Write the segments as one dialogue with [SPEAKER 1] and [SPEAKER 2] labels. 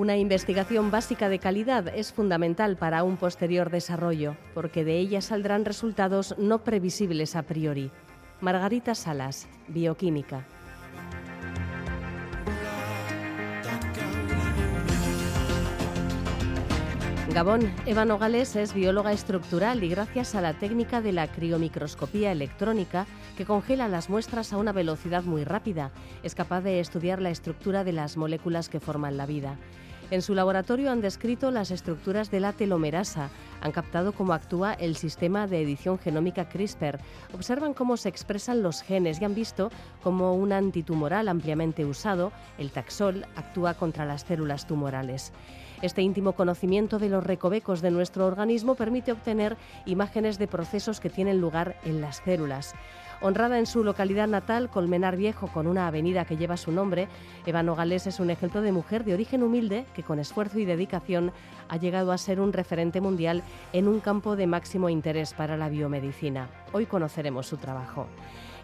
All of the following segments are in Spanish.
[SPEAKER 1] Una investigación básica de calidad es fundamental para un posterior desarrollo, porque de ella saldrán resultados no previsibles a priori. Margarita Salas, Bioquímica. Gabón, Eva Nogales es bióloga estructural y gracias a la técnica de la criomicroscopía electrónica, que congela las muestras a una velocidad muy rápida, es capaz de estudiar la estructura de las moléculas que forman la vida. En su laboratorio han descrito las estructuras de la telomerasa, han captado cómo actúa el sistema de edición genómica CRISPR, observan cómo se expresan los genes y han visto cómo un antitumoral ampliamente usado, el taxol, actúa contra las células tumorales. Este íntimo conocimiento de los recovecos de nuestro organismo permite obtener imágenes de procesos que tienen lugar en las células. Honrada en su localidad natal, Colmenar Viejo, con una avenida que lleva su nombre, Eva Nogales es un ejemplo de mujer de origen humilde que con esfuerzo y dedicación ha llegado a ser un referente mundial en un campo de máximo interés para la biomedicina. Hoy conoceremos su trabajo.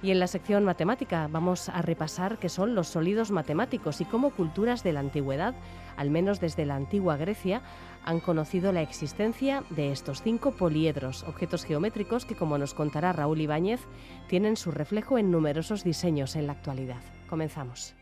[SPEAKER 1] Y en la sección matemática vamos a repasar qué son los sólidos matemáticos y cómo culturas de la antigüedad, al menos desde la antigua Grecia, han conocido la existencia de estos cinco poliedros, objetos geométricos que, como nos contará Raúl Ibáñez, tienen su reflejo en numerosos diseños en la actualidad. Comenzamos.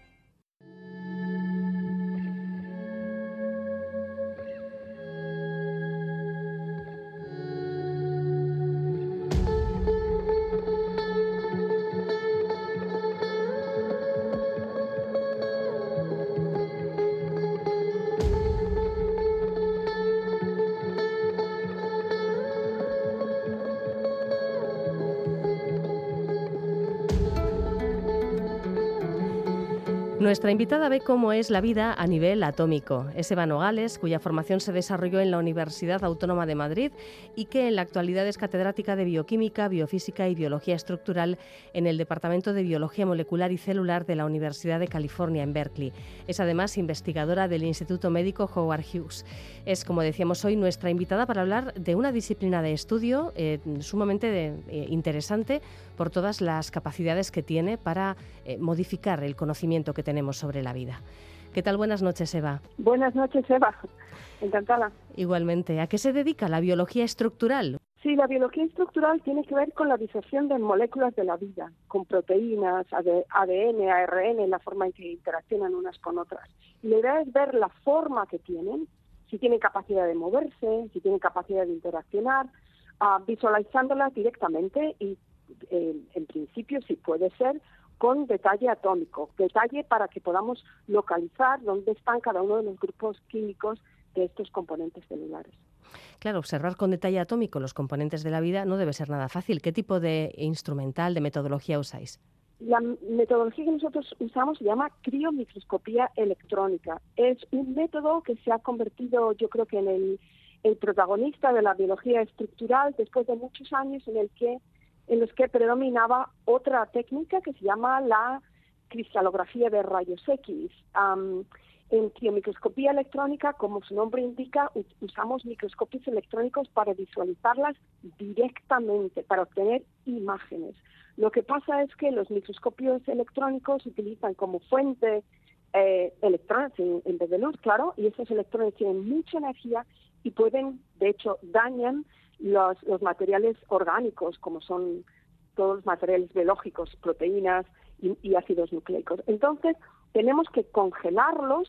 [SPEAKER 1] Nuestra invitada ve cómo es la vida a nivel atómico. Es Eva Nogales, cuya formación se desarrolló en la Universidad Autónoma de Madrid y que en la actualidad es catedrática de Bioquímica, Biofísica y Biología Estructural en el Departamento de Biología Molecular y Celular de la Universidad de California en Berkeley. Es además investigadora del Instituto Médico Howard Hughes. Es, como decíamos hoy, nuestra invitada para hablar de una disciplina de estudio eh, sumamente eh, interesante por todas las capacidades que tiene para eh, modificar el conocimiento que tenemos tenemos sobre la vida. ¿Qué tal? Buenas noches, Eva.
[SPEAKER 2] Buenas noches, Eva. Encantada.
[SPEAKER 1] Igualmente. ¿A qué se dedica la biología estructural?
[SPEAKER 2] Sí, la biología estructural tiene que ver con la disociación de moléculas de la vida, con proteínas, ADN, ARN, la forma en que interaccionan unas con otras. Y la idea es ver la forma que tienen, si tienen capacidad de moverse, si tienen capacidad de interaccionar, uh, visualizándolas directamente y eh, en principio, si puede ser, con detalle atómico, detalle para que podamos localizar dónde están cada uno de los grupos químicos de estos componentes celulares.
[SPEAKER 1] Claro, observar con detalle atómico los componentes de la vida no debe ser nada fácil. ¿Qué tipo de instrumental, de metodología usáis?
[SPEAKER 2] La metodología que nosotros usamos se llama criomicroscopía electrónica. Es un método que se ha convertido, yo creo que en el, el protagonista de la biología estructural después de muchos años en el que en los que predominaba otra técnica que se llama la cristalografía de rayos X. en criomicroscopía electrónica, como su nombre indica, usamos microscopios electrónicos para visualizarlas directamente, para obtener imágenes. Lo que pasa es que los microscopios electrónicos utilizan como fuente eh, electrones en, en, vez de luz, claro, y esos electrones tienen mucha energía y pueden, de hecho, dañan los, los materiales orgánicos, como son todos los materiales biológicos, proteínas y, ácidos nucleicos. Entonces, tenemos que congelarlos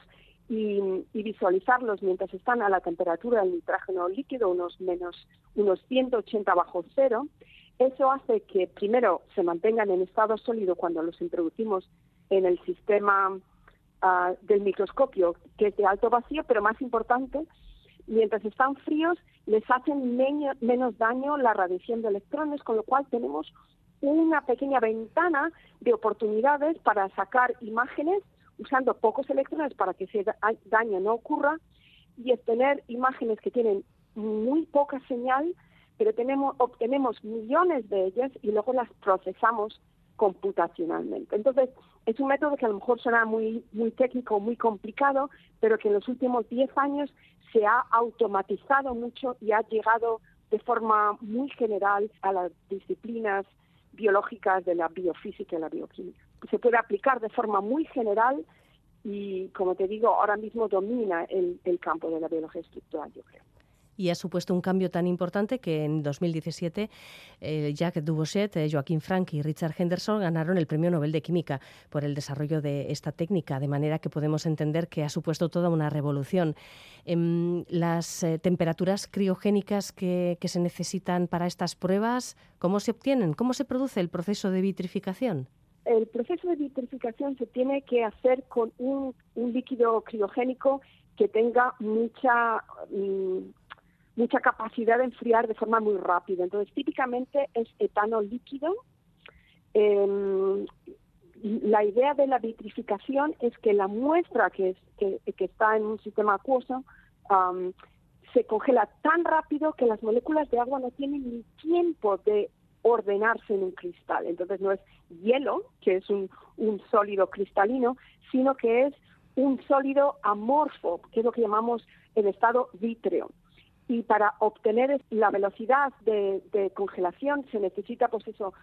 [SPEAKER 2] y, visualizarlos mientras están a la temperatura del nitrógeno líquido, unos menos unos 180 bajo cero. Eso hace que primero se mantengan en estado sólido cuando los introducimos en el sistema ah, del microscopio, que es de alto vacío, pero más importante, mientras están fríos, les hacen menos daño la radiación de electrones, con lo cual tenemos una pequeña ventana de oportunidades para sacar imágenes usando pocos electrones para que ese daño no ocurra y obtener imágenes que tienen muy poca señal pero tenemos, obtenemos millones de ellas y luego las procesamos computacionalmente. Entonces, es un método que a lo mejor suena muy, muy técnico, muy complicado, pero que en los últimos 10 años se ha automatizado mucho y ha llegado de forma muy general a las disciplinas biológicas de la biofísica y la bioquímica. Se puede aplicar de forma muy general y, como te digo, ahora mismo domina el, el campo de la biología estructural, yo creo
[SPEAKER 1] y ha supuesto un cambio tan importante que en 2017 eh, Jacques Dubochet, eh, Joaquín Frank y Richard Henderson ganaron el Premio Nobel de Química por el desarrollo de esta técnica, de manera que podemos entender que ha supuesto toda una revolución. Em, las eh, temperaturas criogénicas que, se necesitan para estas pruebas, ¿cómo se obtienen? ¿Cómo se produce el proceso de vitrificación?
[SPEAKER 2] El proceso de vitrificación se tiene que hacer con un, líquido criogénico que tenga mucha mm, mucha capacidad de enfriar de forma muy rápida. Entonces, típicamente es etano líquido. Em, la idea de la vitrificación es que la muestra que, que, está en un sistema acuoso se congela tan rápido que las moléculas de agua no tienen ni tiempo de ordenarse en un cristal. Entonces no es hielo, que es un, un sólido cristalino, sino que es un sólido amorfo, que es lo que llamamos el estado vítreo y para obtener la velocidad de, congelación se necesita, pues eso,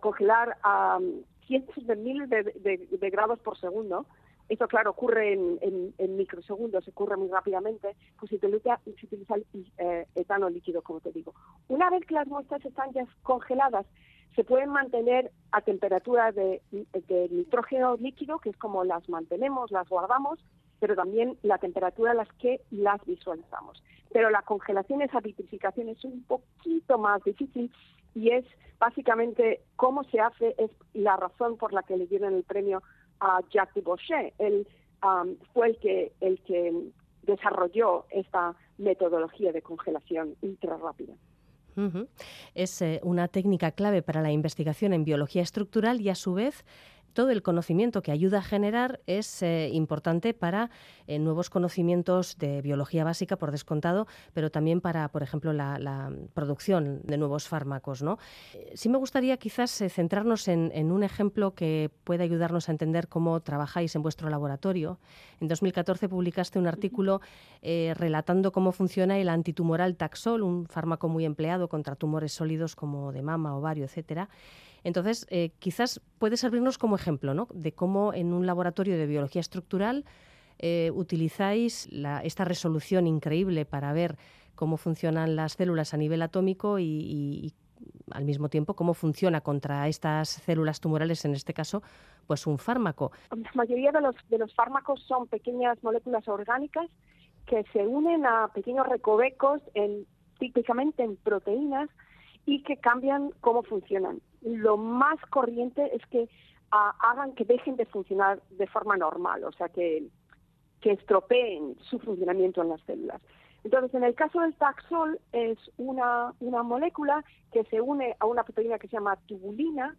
[SPEAKER 2] congelar a cientos de miles de, grados por segundo. Eso, claro, ocurre en, microsegundos, ocurre muy rápidamente, pues se utiliza, se utiliza eh, etano líquido, como te digo. Una vez que las muestras están ya congeladas, se pueden mantener a temperatura de, de nitrógeno líquido, que es como las mantenemos, las guardamos, pero también la temperatura a las que las visualizamos. Pero la congelación, esa vitrificación es un poquito más difícil y es básicamente cómo se hace, es la razón por la que le dieron el premio a Jacques Dubochet. Él um, fue el que, el que desarrolló esta metodología de congelación ultra rápida.
[SPEAKER 1] Es eh, una técnica clave para la investigación en biología estructural y a su vez todo el conocimiento que ayuda a generar es eh, importante para eh, nuevos conocimientos de biología básica, por descontado, pero también para, por ejemplo, la, producción de nuevos fármacos. ¿no? Eh, sí me gustaría quizás centrarnos en, un ejemplo que pueda ayudarnos a entender cómo trabajáis en vuestro laboratorio. En 2014 publicaste un artículo relatando cómo funciona el antitumoral Taxol, un fármaco muy empleado contra tumores sólidos como de mama, ovario, etcétera. Entonces, eh, quizás puede servirnos como ejemplo ¿no? de cómo en un laboratorio de biología estructural eh, utilizáis esta resolución increíble para ver cómo funcionan las células a nivel atómico y, al mismo tiempo cómo funciona contra estas células tumorales, en este caso, pues un fármaco.
[SPEAKER 2] La mayoría de los, de los fármacos son pequeñas moléculas orgánicas que se unen a pequeños recovecos, en, típicamente en proteínas, y que cambian cómo funcionan. Lo más corriente es que ah, hagan que dejen de funcionar de forma normal, o sea, que, que estropeen su funcionamiento en las células. Entonces, en el caso del taxol, es una, una molécula que se une a una proteína que se llama tubulina,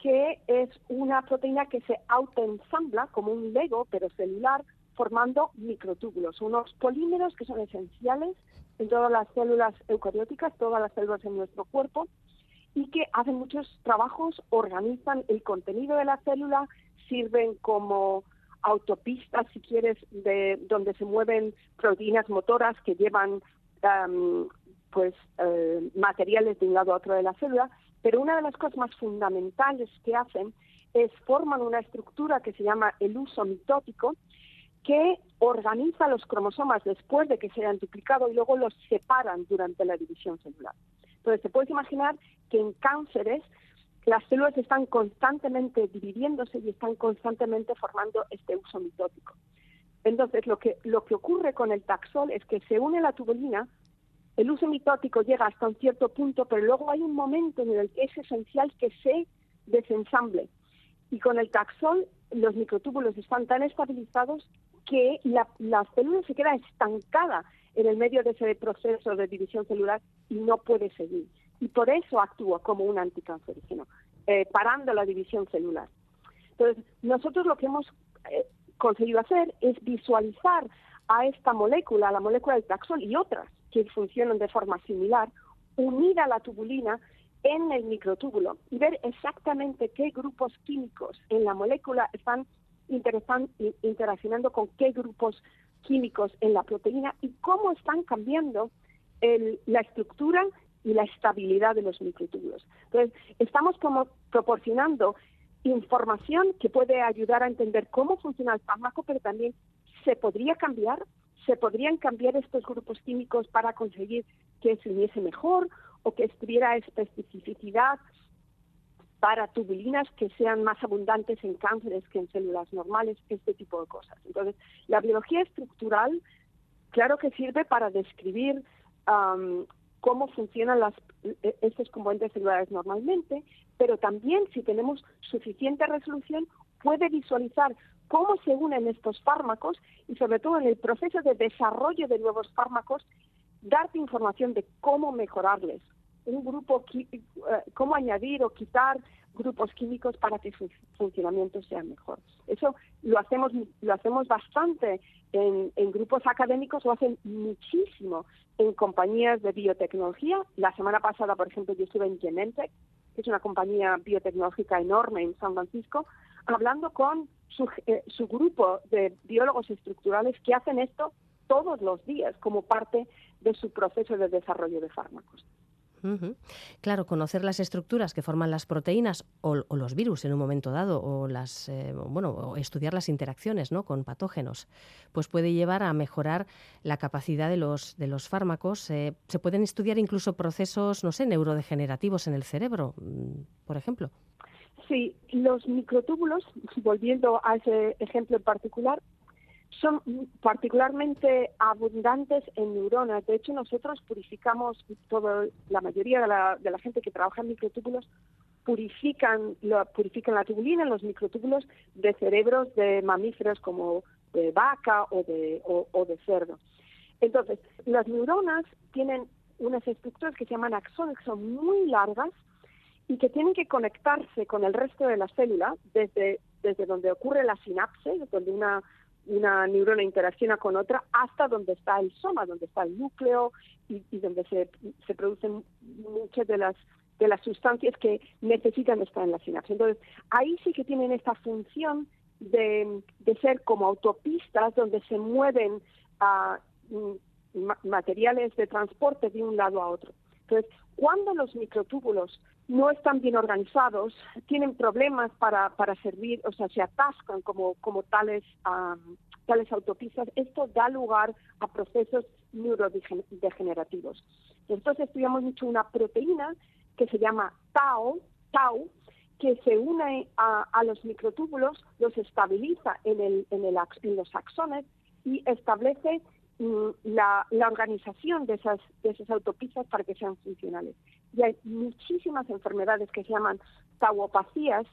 [SPEAKER 2] que es una proteína que se autoensambla como un Lego, pero celular, formando microtúbulos, unos polímeros que son esenciales en todas las células eucarióticas, todas las células en nuestro cuerpo, y que hacen muchos trabajos, organizan el contenido de la célula, sirven como autopistas, si quieres, de donde se mueven proteínas motoras que llevan pues eh, materiales de un lado a otro de la célula, pero una de las cosas más fundamentales que hacen es forman una estructura que se llama el uso mitótico, que organiza los cromosomas después de que se hayan duplicado y luego los separan durante la división celular. Entonces, te puedes imaginar que en cánceres las células están constantemente dividiéndose y están constantemente formando este uso mitótico. Entonces, lo que, lo que ocurre con el taxol es que se une la tubulina, el uso mitótico llega hasta un cierto punto, pero luego hay un momento en el que es esencial que se desensamble. Y con el taxol los microtúbulos están tan estabilizados que la, célula se queda estancada en el medio de ese proceso de división celular y no puede seguir. Y por eso actúa como un anticancerígeno, eh, parando la división celular. Entonces, nosotros lo que hemos eh, conseguido hacer es visualizar a esta molécula, a la molécula del taxol y otras que funcionan de forma similar, unir a la tubulina en el microtúbulo y ver exactamente qué grupos químicos en la molécula están interaccionando con qué grupos químicos en la proteína y cómo están cambiando la estructura y la estabilidad de los microtúbulos. Entonces, estamos como proporcionando información que puede ayudar a entender cómo funciona el fármaco, pero también se podría cambiar, se podrían cambiar estos grupos químicos para conseguir que se uniese mejor o que estuviera especificidad para tubulinas que sean más abundantes en cánceres que en células normales, este tipo de cosas. Entonces, la biología estructural, claro que sirve para describir cómo funcionan las, e, estos componentes celulares normalmente, pero también si tenemos suficiente resolución puede visualizar cómo se unen estos fármacos y sobre todo en el proceso de desarrollo de nuevos fármacos, darte información de cómo mejorarles, un grupo, eh, cómo añadir o quitar grupos químicos para que su funcionamiento sea mejor. Eso lo hacemos, lo hacemos bastante en, grupos académicos, lo hacen muchísimo en compañías de biotecnología. La semana pasada, por ejemplo, yo estuve en Genentech, que es una compañía biotecnológica enorme en San Francisco, hablando con su, eh, su grupo de biólogos estructurales que hacen esto todos los días como parte de su proceso de desarrollo de fármacos.
[SPEAKER 1] Claro, conocer las estructuras que forman las proteínas o, los virus en un momento dado, o las, eh, bueno, estudiar las interacciones, ¿no? Con patógenos, pues puede llevar a mejorar la capacidad de los de los fármacos. Eh, se pueden estudiar incluso procesos, no sé, neurodegenerativos en el cerebro, mm, por ejemplo.
[SPEAKER 2] Sí, los microtúbulos, volviendo a ese ejemplo en particular, son particularmente abundantes en neuronas. De hecho, nosotros purificamos todo, la mayoría de la, de la gente que trabaja en microtúbulos purifican, lo, purifican la tubulina, los microtúbulos de cerebros de mamíferos como de vaca o de, o, de cerdo. Entonces, las neuronas tienen unas estructuras que se llaman axones, que son muy largas y que tienen que conectarse con el resto de la célula desde, desde donde ocurre la sinapse, donde una una neurona interacciona con otra hasta donde está el soma, donde está el núcleo y, donde se, se, producen muchas de las de las sustancias que necesitan estar en la sinapsis. Entonces, ahí sí que tienen esta función de, de ser como autopistas donde se mueven a materiales de transporte de un lado a otro. Entonces, cuando los microtúbulos no están bien organizados, tienen problemas para, para servir, o sea, se atascan como, como tales, tales autopistas, esto da lugar a procesos neurodegenerativos. Entonces estudiamos mucho una proteína que se llama tau, tau que se une a, los microtúbulos, los estabiliza en, el, en, el, los axones y establece Mm, la, la, organización de esas, de esas autopistas para que sean funcionales. Y hay muchísimas enfermedades que se llaman tauopacías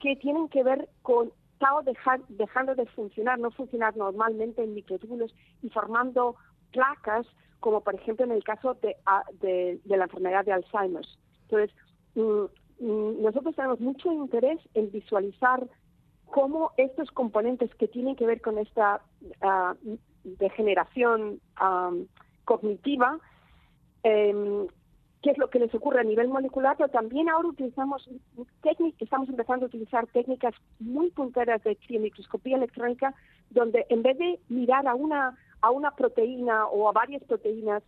[SPEAKER 2] que tienen que ver con tau dejar, dejando de funcionar, no funcionar normalmente en microtúbulos y formando placas, como por ejemplo en el caso de, de la enfermedad de Alzheimer. Entonces, mm, mm, nosotros tenemos mucho interés en visualizar cómo estos componentes que tienen que ver con esta uh, de generación cognitiva, eh, qué es lo que les ocurre a nivel molecular, pero también ahora utilizamos técnicas, estamos empezando a utilizar técnicas muy punteras de criomicroscopía electrónica, donde en vez de mirar a una, a una proteína o a varias proteínas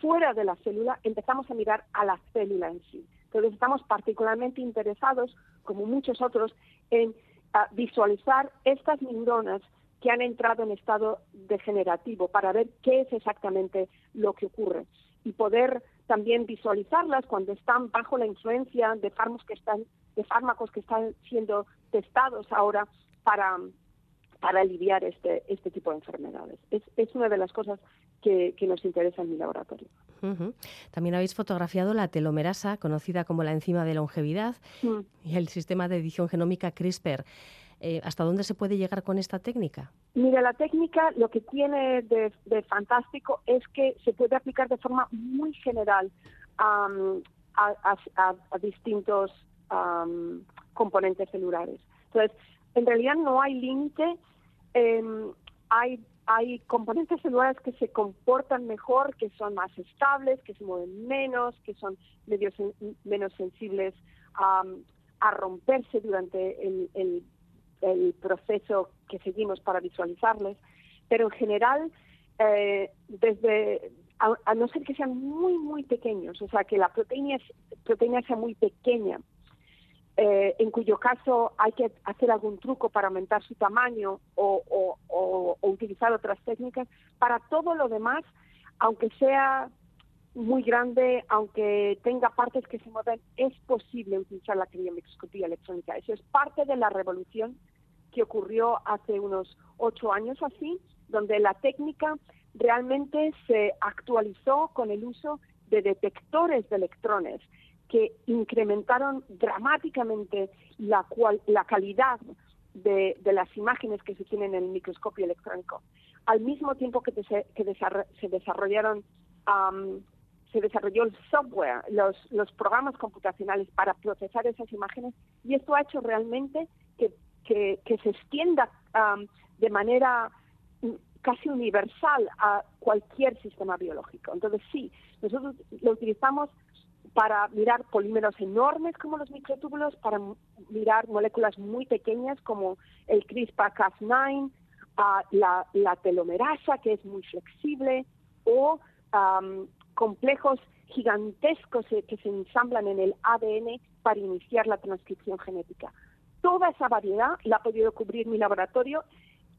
[SPEAKER 2] fuera de la célula, empezamos a mirar a la célula en sí. Entonces estamos particularmente interesados, como muchos otros, en visualizar estas neuronas que han entrado en estado degenerativo para ver qué es exactamente lo que ocurre y poder también visualizarlas cuando están bajo la influencia de fármacos que están de fármacos que están siendo testados ahora para para aliviar este este tipo de enfermedades. Es, es una de las cosas que, que nos interesa en mi laboratorio.
[SPEAKER 1] También habéis fotografiado la telomerasa, conocida como la enzima de longevidad, mm. y el sistema de edición genómica CRISPR. Eh, ¿Hasta dónde se puede llegar con esta técnica?
[SPEAKER 2] Mira, la técnica lo que tiene de, fantástico es que se puede aplicar de forma muy general a, distintos componentes celulares. Entonces, en realidad no hay límite. Em, hay hay componentes celulares que se comportan mejor, que son más estables, que se mueven menos, que son menos sensibles a, romperse durante el, proceso que seguimos para visualizarles. Pero en general, eh, desde a, no ser que sean muy, muy pequeños, o sea, que la proteína, proteína sea muy pequeña, eh, en cuyo caso hay que hacer algún truco para aumentar su tamaño o, utilizar otras técnicas. Para todo lo demás, aunque sea muy grande, aunque tenga partes que se mueven, es posible utilizar la criomicroscopía electrónica. Eso es parte de la revolución que ocurrió hace unos ocho años así, donde la técnica realmente se actualizó con el uso de detectores de electrones que incrementaron dramáticamente la, cual, la calidad de, las imágenes que se tienen en el microscopio electrónico. Al mismo tiempo que, se, desarrollaron, se desarrolló el software, los, los, programas computacionales para procesar esas imágenes, y esto ha hecho realmente que, que, se extienda de manera casi universal a cualquier sistema biológico. Entonces, sí, nosotros lo utilizamos para mirar polímeros enormes como los microtúbulos, para mirar moléculas muy pequeñas como el CRISPR-Cas9, ah, la, telomerasa, que es muy flexible, o complejos gigantescos que se ensamblan en el ADN para iniciar la transcripción genética. Toda esa variedad la ha podido cubrir mi laboratorio.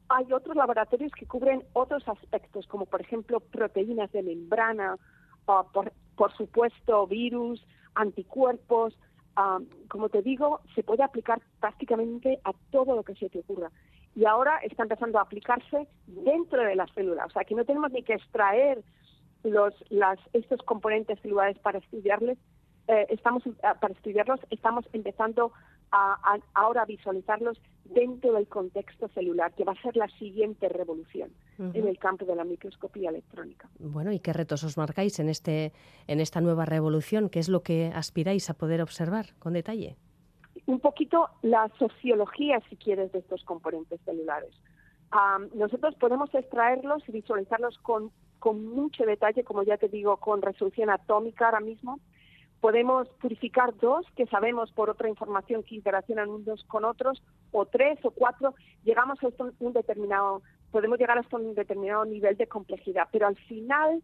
[SPEAKER 2] Hay otros laboratorios que cubren otros aspectos, como por ejemplo proteínas de membrana, uh, por, por supuesto, virus, anticuerpos. como te digo, se puede aplicar prácticamente a todo lo que se te ocurra. Y ahora está empezando a aplicarse dentro de las células. O sea, que no tenemos ni que extraer los, las, estos componentes celulares para estudiarles, eh, estamos para estudiarlos, estamos empezando a, ahora visualizarlos dentro del contexto celular, que va a ser la siguiente revolución en el campo de la microscopía electrónica.
[SPEAKER 1] Bueno, ¿y qué retos os marcáis en, este, en esta nueva revolución? ¿Qué es lo que aspiráis a poder observar con detalle?
[SPEAKER 2] Un poquito la sociología, si quieres, de estos componentes celulares. nosotros podemos extraerlos y visualizarlos con, con mucho detalle, como ya te digo, con resolución atómica ahora mismo, podemos purificar dos que sabemos por otra información que interaccionan unos con otros, o tres o cuatro, llegamos a un determinado, podemos llegar hasta un determinado nivel de complejidad, pero al final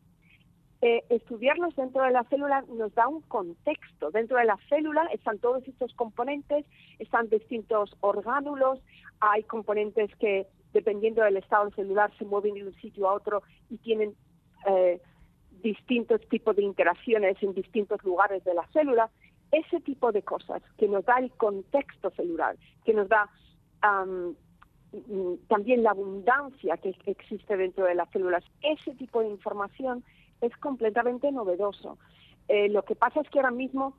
[SPEAKER 2] eh, estudiarlos dentro de la célula nos da un contexto. Dentro de la célula están todos estos componentes, están distintos orgánulos, hay componentes que dependiendo del estado celular se mueven de un sitio a otro y tienen eh, distintos tipos de interacciones en distintos lugares de la célula, ese tipo de cosas que nos da el contexto celular, que nos da mm, también la abundancia que existe dentro de las células, ese tipo de información es completamente novedoso. Eh, lo que pasa es que ahora mismo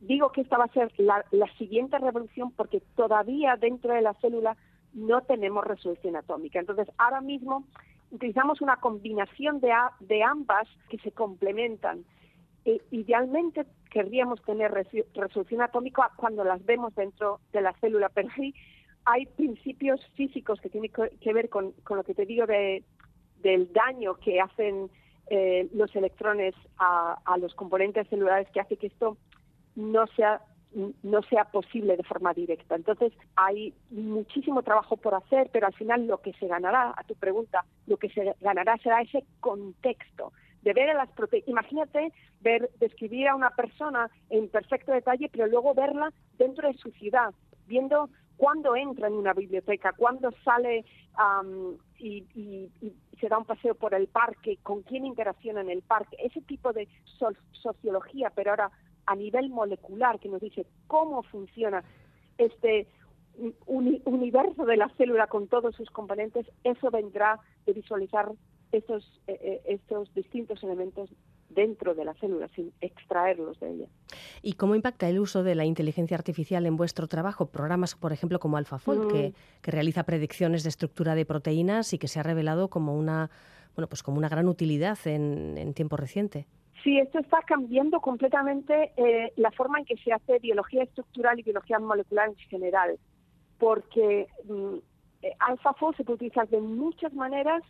[SPEAKER 2] digo que esta va a ser la, la siguiente revolución porque todavía dentro de la célula no tenemos resolución atómica. Entonces, ahora mismo utilizamos una combinación de, de ambas que se complementan. E, idealmente querríamos tener resolución atómica cuando las vemos dentro de la célula, pero sí hay principios físicos que tienen que ver con, lo que te digo de, del daño que hacen eh, los electrones a, a los componentes celulares que hace que esto no sea no sea posible de forma directa. Entonces, hay muchísimo trabajo por hacer, pero al final lo que se ganará, a tu pregunta, lo que se ganará será ese contexto de ver a las. Imagínate ver, describir a una persona en perfecto detalle, pero luego verla dentro de su ciudad, viendo cuándo entra en una biblioteca, cuándo sale y, se da un paseo por el parque, con quién interacciona en el parque, ese tipo de sociología, pero ahora a nivel molecular que nos dice cómo funciona este universo de la célula con todos sus componentes, eso vendrá de visualizar estos, eh, eh, estos distintos elementos dentro de la célula, sin extraerlos de ella.
[SPEAKER 1] ¿Y cómo impacta el uso de la inteligencia artificial en vuestro trabajo? Programas, por ejemplo, como AlphaFold, que, que, realiza predicciones de estructura de proteínas y que se ha revelado como una, bueno, pues como una gran utilidad en, en tiempo reciente.
[SPEAKER 2] Sí, esto está cambiando completamente eh, la forma en que se hace biología estructural y biología molecular en general, porque mm, eh, AlphaFold se puede utilizar de muchas maneras.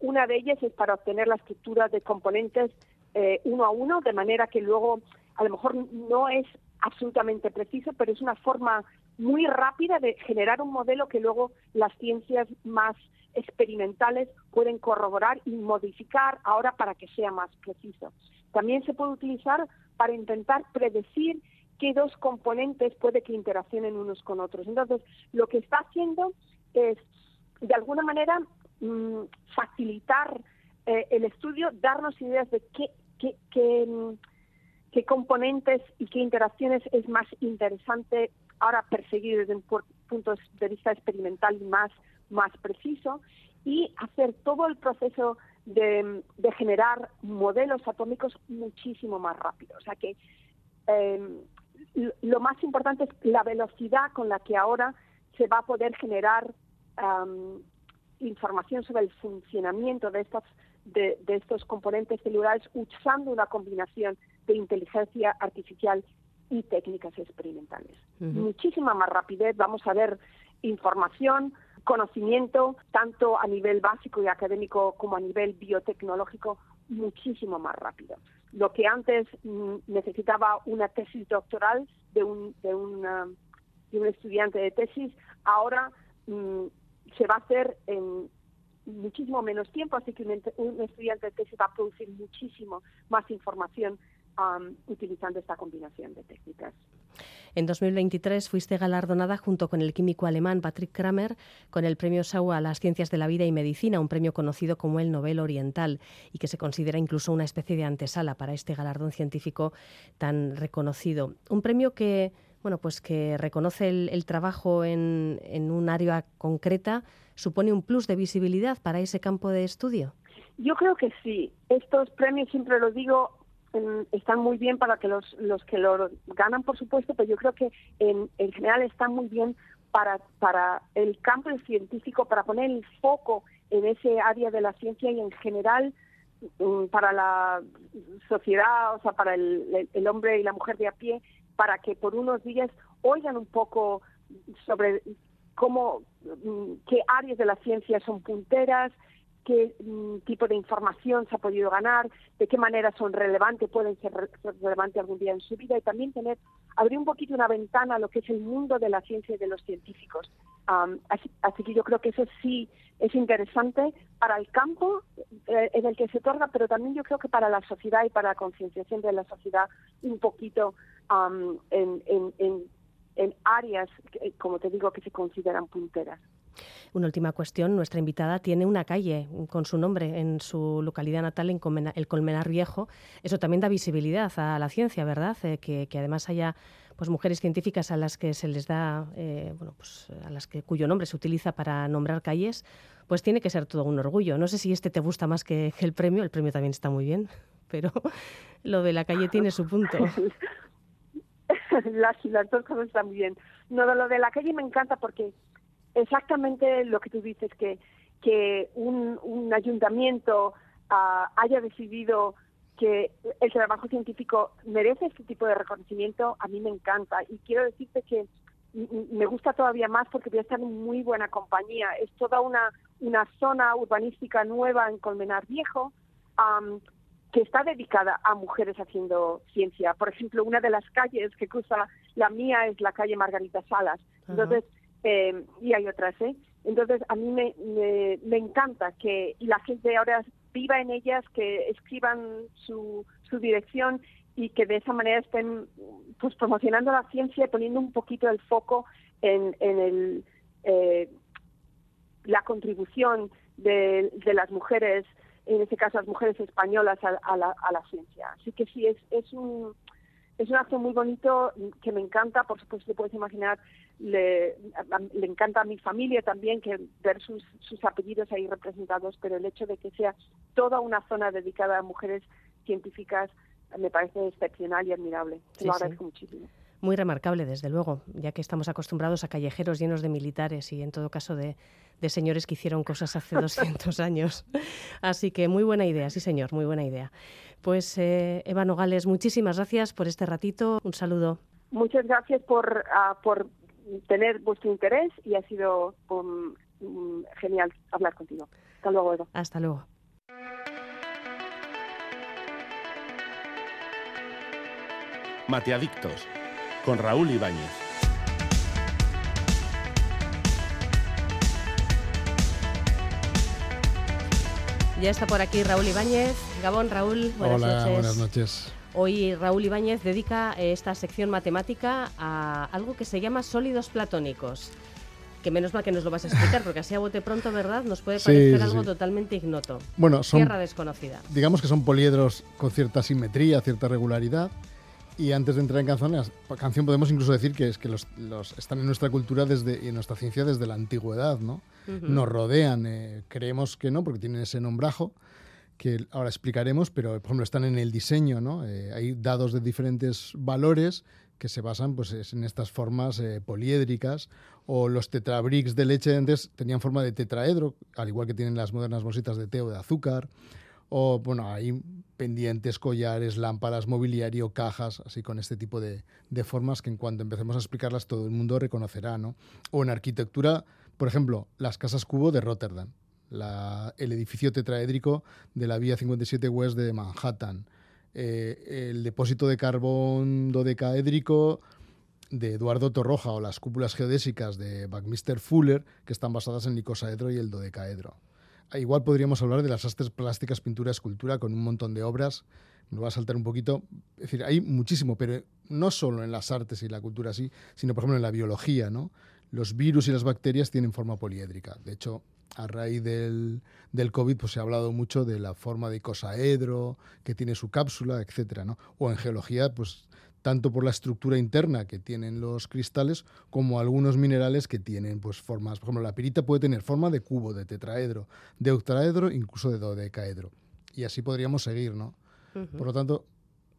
[SPEAKER 2] Una de ellas es para obtener la estructura de componentes eh, uno a uno, de manera que luego a lo mejor no es absolutamente preciso, pero es una forma muy rápida de generar un modelo que luego las ciencias más experimentales pueden corroborar y modificar ahora para que sea más preciso. También se puede utilizar para intentar predecir qué dos componentes puede que interaccionen unos con otros. Entonces, lo que está haciendo es, de alguna manera, mm, facilitar eh, el estudio, darnos ideas de qué, qué, qué, qué componentes y qué interacciones es más interesante ahora perseguir desde un punto de vista experimental más, más preciso y hacer todo el proceso de, generar modelos atómicos muchísimo más rápido. O sea que em, lo más importante es la velocidad con la que ahora se va a poder generar información sobre el funcionamiento de estas de, estos componentes celulares usando una combinación de inteligencia artificial y técnicas experimentales. Muchísima más rapidez, vamos a ver información, conocimiento, tanto a nivel básico y académico como a nivel biotecnológico, muchísimo más rápido. Lo que antes mm, necesitaba una tesis doctoral de un, de, de un estudiante de tesis, ahora mm, se va a hacer en muchísimo menos tiempo, así que un, estudiante de tesis va a producir muchísimo más información utilizando esta combinación de técnicas.
[SPEAKER 1] En 2023 fuiste galardonada junto con el químico alemán Patrick Kramer con el premio Shaw a las ciencias de la vida y medicina, un premio conocido como el Nobel Oriental y que se considera incluso una especie de antesala para este galardón científico tan reconocido. Un premio que bueno, pues que reconoce el, trabajo en, en, un área concreta, supone un plus de visibilidad para ese campo de estudio.
[SPEAKER 2] Yo creo que sí. Estos premios, siempre lo digo, están muy bien para que los, los que lo ganan, por supuesto, pero yo creo que en, en general están muy bien para, para el campo científico, para poner el foco en ese área de la ciencia y en general mm, para la sociedad, o sea, para el, el, hombre y la mujer de a pie, para que por unos días oigan un poco sobre cómo, mm, qué áreas de la ciencia son punteras, qué mm, tipo de información se ha podido ganar, de qué manera son relevantes, pueden ser, relevantes algún día en su vida y también tener, abrir un poquito una ventana a lo que es el mundo de la ciencia y de los científicos. así, que yo creo que eso sí es interesante para el campo eh, en el que se otorga, pero también yo creo que para la sociedad y para la concienciación de la sociedad un poquito en, en, en áreas, como te digo, que se consideran punteras.
[SPEAKER 1] Una última cuestión. Nuestra invitada tiene una calle con su nombre en su localidad natal, en el Colmenar Viejo. Eso también da visibilidad a la ciencia, ¿verdad? Eh, que, además haya pues mujeres científicas a las que se les da, eh, bueno, pues a las que cuyo nombre se utiliza para nombrar calles, pues tiene que ser todo un orgullo. No sé si este te gusta más que, el premio. El premio también está muy bien, pero lo de la calle tiene su punto.
[SPEAKER 2] las, las dos cosas muy bien. No, lo de la calle me encanta porque exactamente lo que tú dices, que, que un, un ayuntamiento ah, haya decidido que el trabajo científico merece este tipo de reconocimiento, a mí me encanta. Y quiero decirte que me gusta todavía más porque voy a estar en muy buena compañía. Es toda una, una zona urbanística nueva en Colmenar Viejo que está dedicada a mujeres haciendo ciencia. Por ejemplo, una de las calles que cruza la mía es la calle Margarita Salas. Entonces, eh, y hay otras, ¿eh? Entonces, a mí me, me, encanta que la gente ahora viva en ellas, que escriban su, su dirección y que de esa manera estén pues promocionando la ciencia y poniendo un poquito el foco en, en el, eh, la contribución de, de, las mujeres, en este caso las mujeres españolas, a, la, a la ciencia. Así que sí, es, es un es un acto muy bonito que me encanta, por supuesto te puedes imaginar, le, le encanta a mi familia también que ver sus, sus apellidos ahí representados, pero el hecho de que sea toda una zona dedicada a mujeres científicas me parece excepcional y admirable. Lo agradezco muchísimo
[SPEAKER 1] muy remarcable, desde luego, ya que estamos acostumbrados a callejeros llenos de militares y, en todo caso, de, señores que hicieron cosas hace 200 años. Así que muy buena idea, sí, señor, muy buena idea. Pues, eh, Eva Nogales, muchísimas gracias por este ratito. Un saludo.
[SPEAKER 2] Muchas gracias por, ah, por tener vuestro interés y ha sido mm, genial hablar contigo. Hasta luego, Eva.
[SPEAKER 1] Hasta luego.
[SPEAKER 3] Mateadictos, con Raúl Ibáñez.
[SPEAKER 1] Ya está por aquí Raúl Ibáñez. Gabón, Raúl, buenas
[SPEAKER 4] Hola,
[SPEAKER 1] noches.
[SPEAKER 4] buenas noches.
[SPEAKER 1] Hoy Raúl Ibáñez dedica eh, esta sección matemática a algo que se llama sólidos platónicos. Que menos mal que nos lo vas a explicar, porque así a bote pronto, ¿verdad? Nos puede parecer
[SPEAKER 4] sí,
[SPEAKER 1] algo
[SPEAKER 4] sí.
[SPEAKER 1] totalmente ignoto.
[SPEAKER 4] Bueno, son,
[SPEAKER 1] Tierra desconocida.
[SPEAKER 4] digamos que son poliedros con cierta simetría, cierta regularidad. Y antes de entrar en canción, las- canción podemos incluso decir que es que los, los- están en nuestra cultura desde, y en nuestra ciencia desde la antigüedad, ¿no?
[SPEAKER 1] Ujú.
[SPEAKER 4] Nos rodean, eh, creemos que no, porque tienen ese nombrajo que ahora explicaremos, pero por ejemplo están en el diseño, ¿no? Eh, hay dados de diferentes valores que se basan pues, es en estas formas eh, poliédricas o los tetrabricks de leche antes tenían forma de tetraedro, al igual que tienen las modernas bolsitas de té o de azúcar, o bueno, hay pendientes, collares, lámparas, mobiliario, cajas, así con este tipo de, formas que en cuanto empecemos a explicarlas todo el mundo reconocerá, ¿no? O en arquitectura, por ejemplo, las casas cubo de Rotterdam, el edificio tetraédrico de la vía 57 West de Manhattan, eh, el depósito de carbón dodecaédrico de Eduardo Torroja o las cúpulas geodésicas de Buckminster Fuller, que están basadas en el icosaedro y el dodecaedro. Igual podríamos hablar de las artes plásticas, pintura, escultura, con un montón de obras. Me voy a saltar un poquito. Es decir, hay muchísimo, pero no solo en las artes y la cultura así, sino por ejemplo en la biología, ¿no? Los virus y las bacterias tienen forma poliédrica. De hecho, a raíz del, del COVID pues, se ha hablado mucho de la forma de icosaedro, que tiene su cápsula, etcétera, ¿no? O en geología, pues tanto por la estructura interna que tienen los cristales como algunos minerales que tienen pues formas, por ejemplo, la pirita puede tener forma de cubo, de tetraedro, de octaedro, incluso de dodecaedro. Y así podríamos seguir, ¿no? Por lo tanto,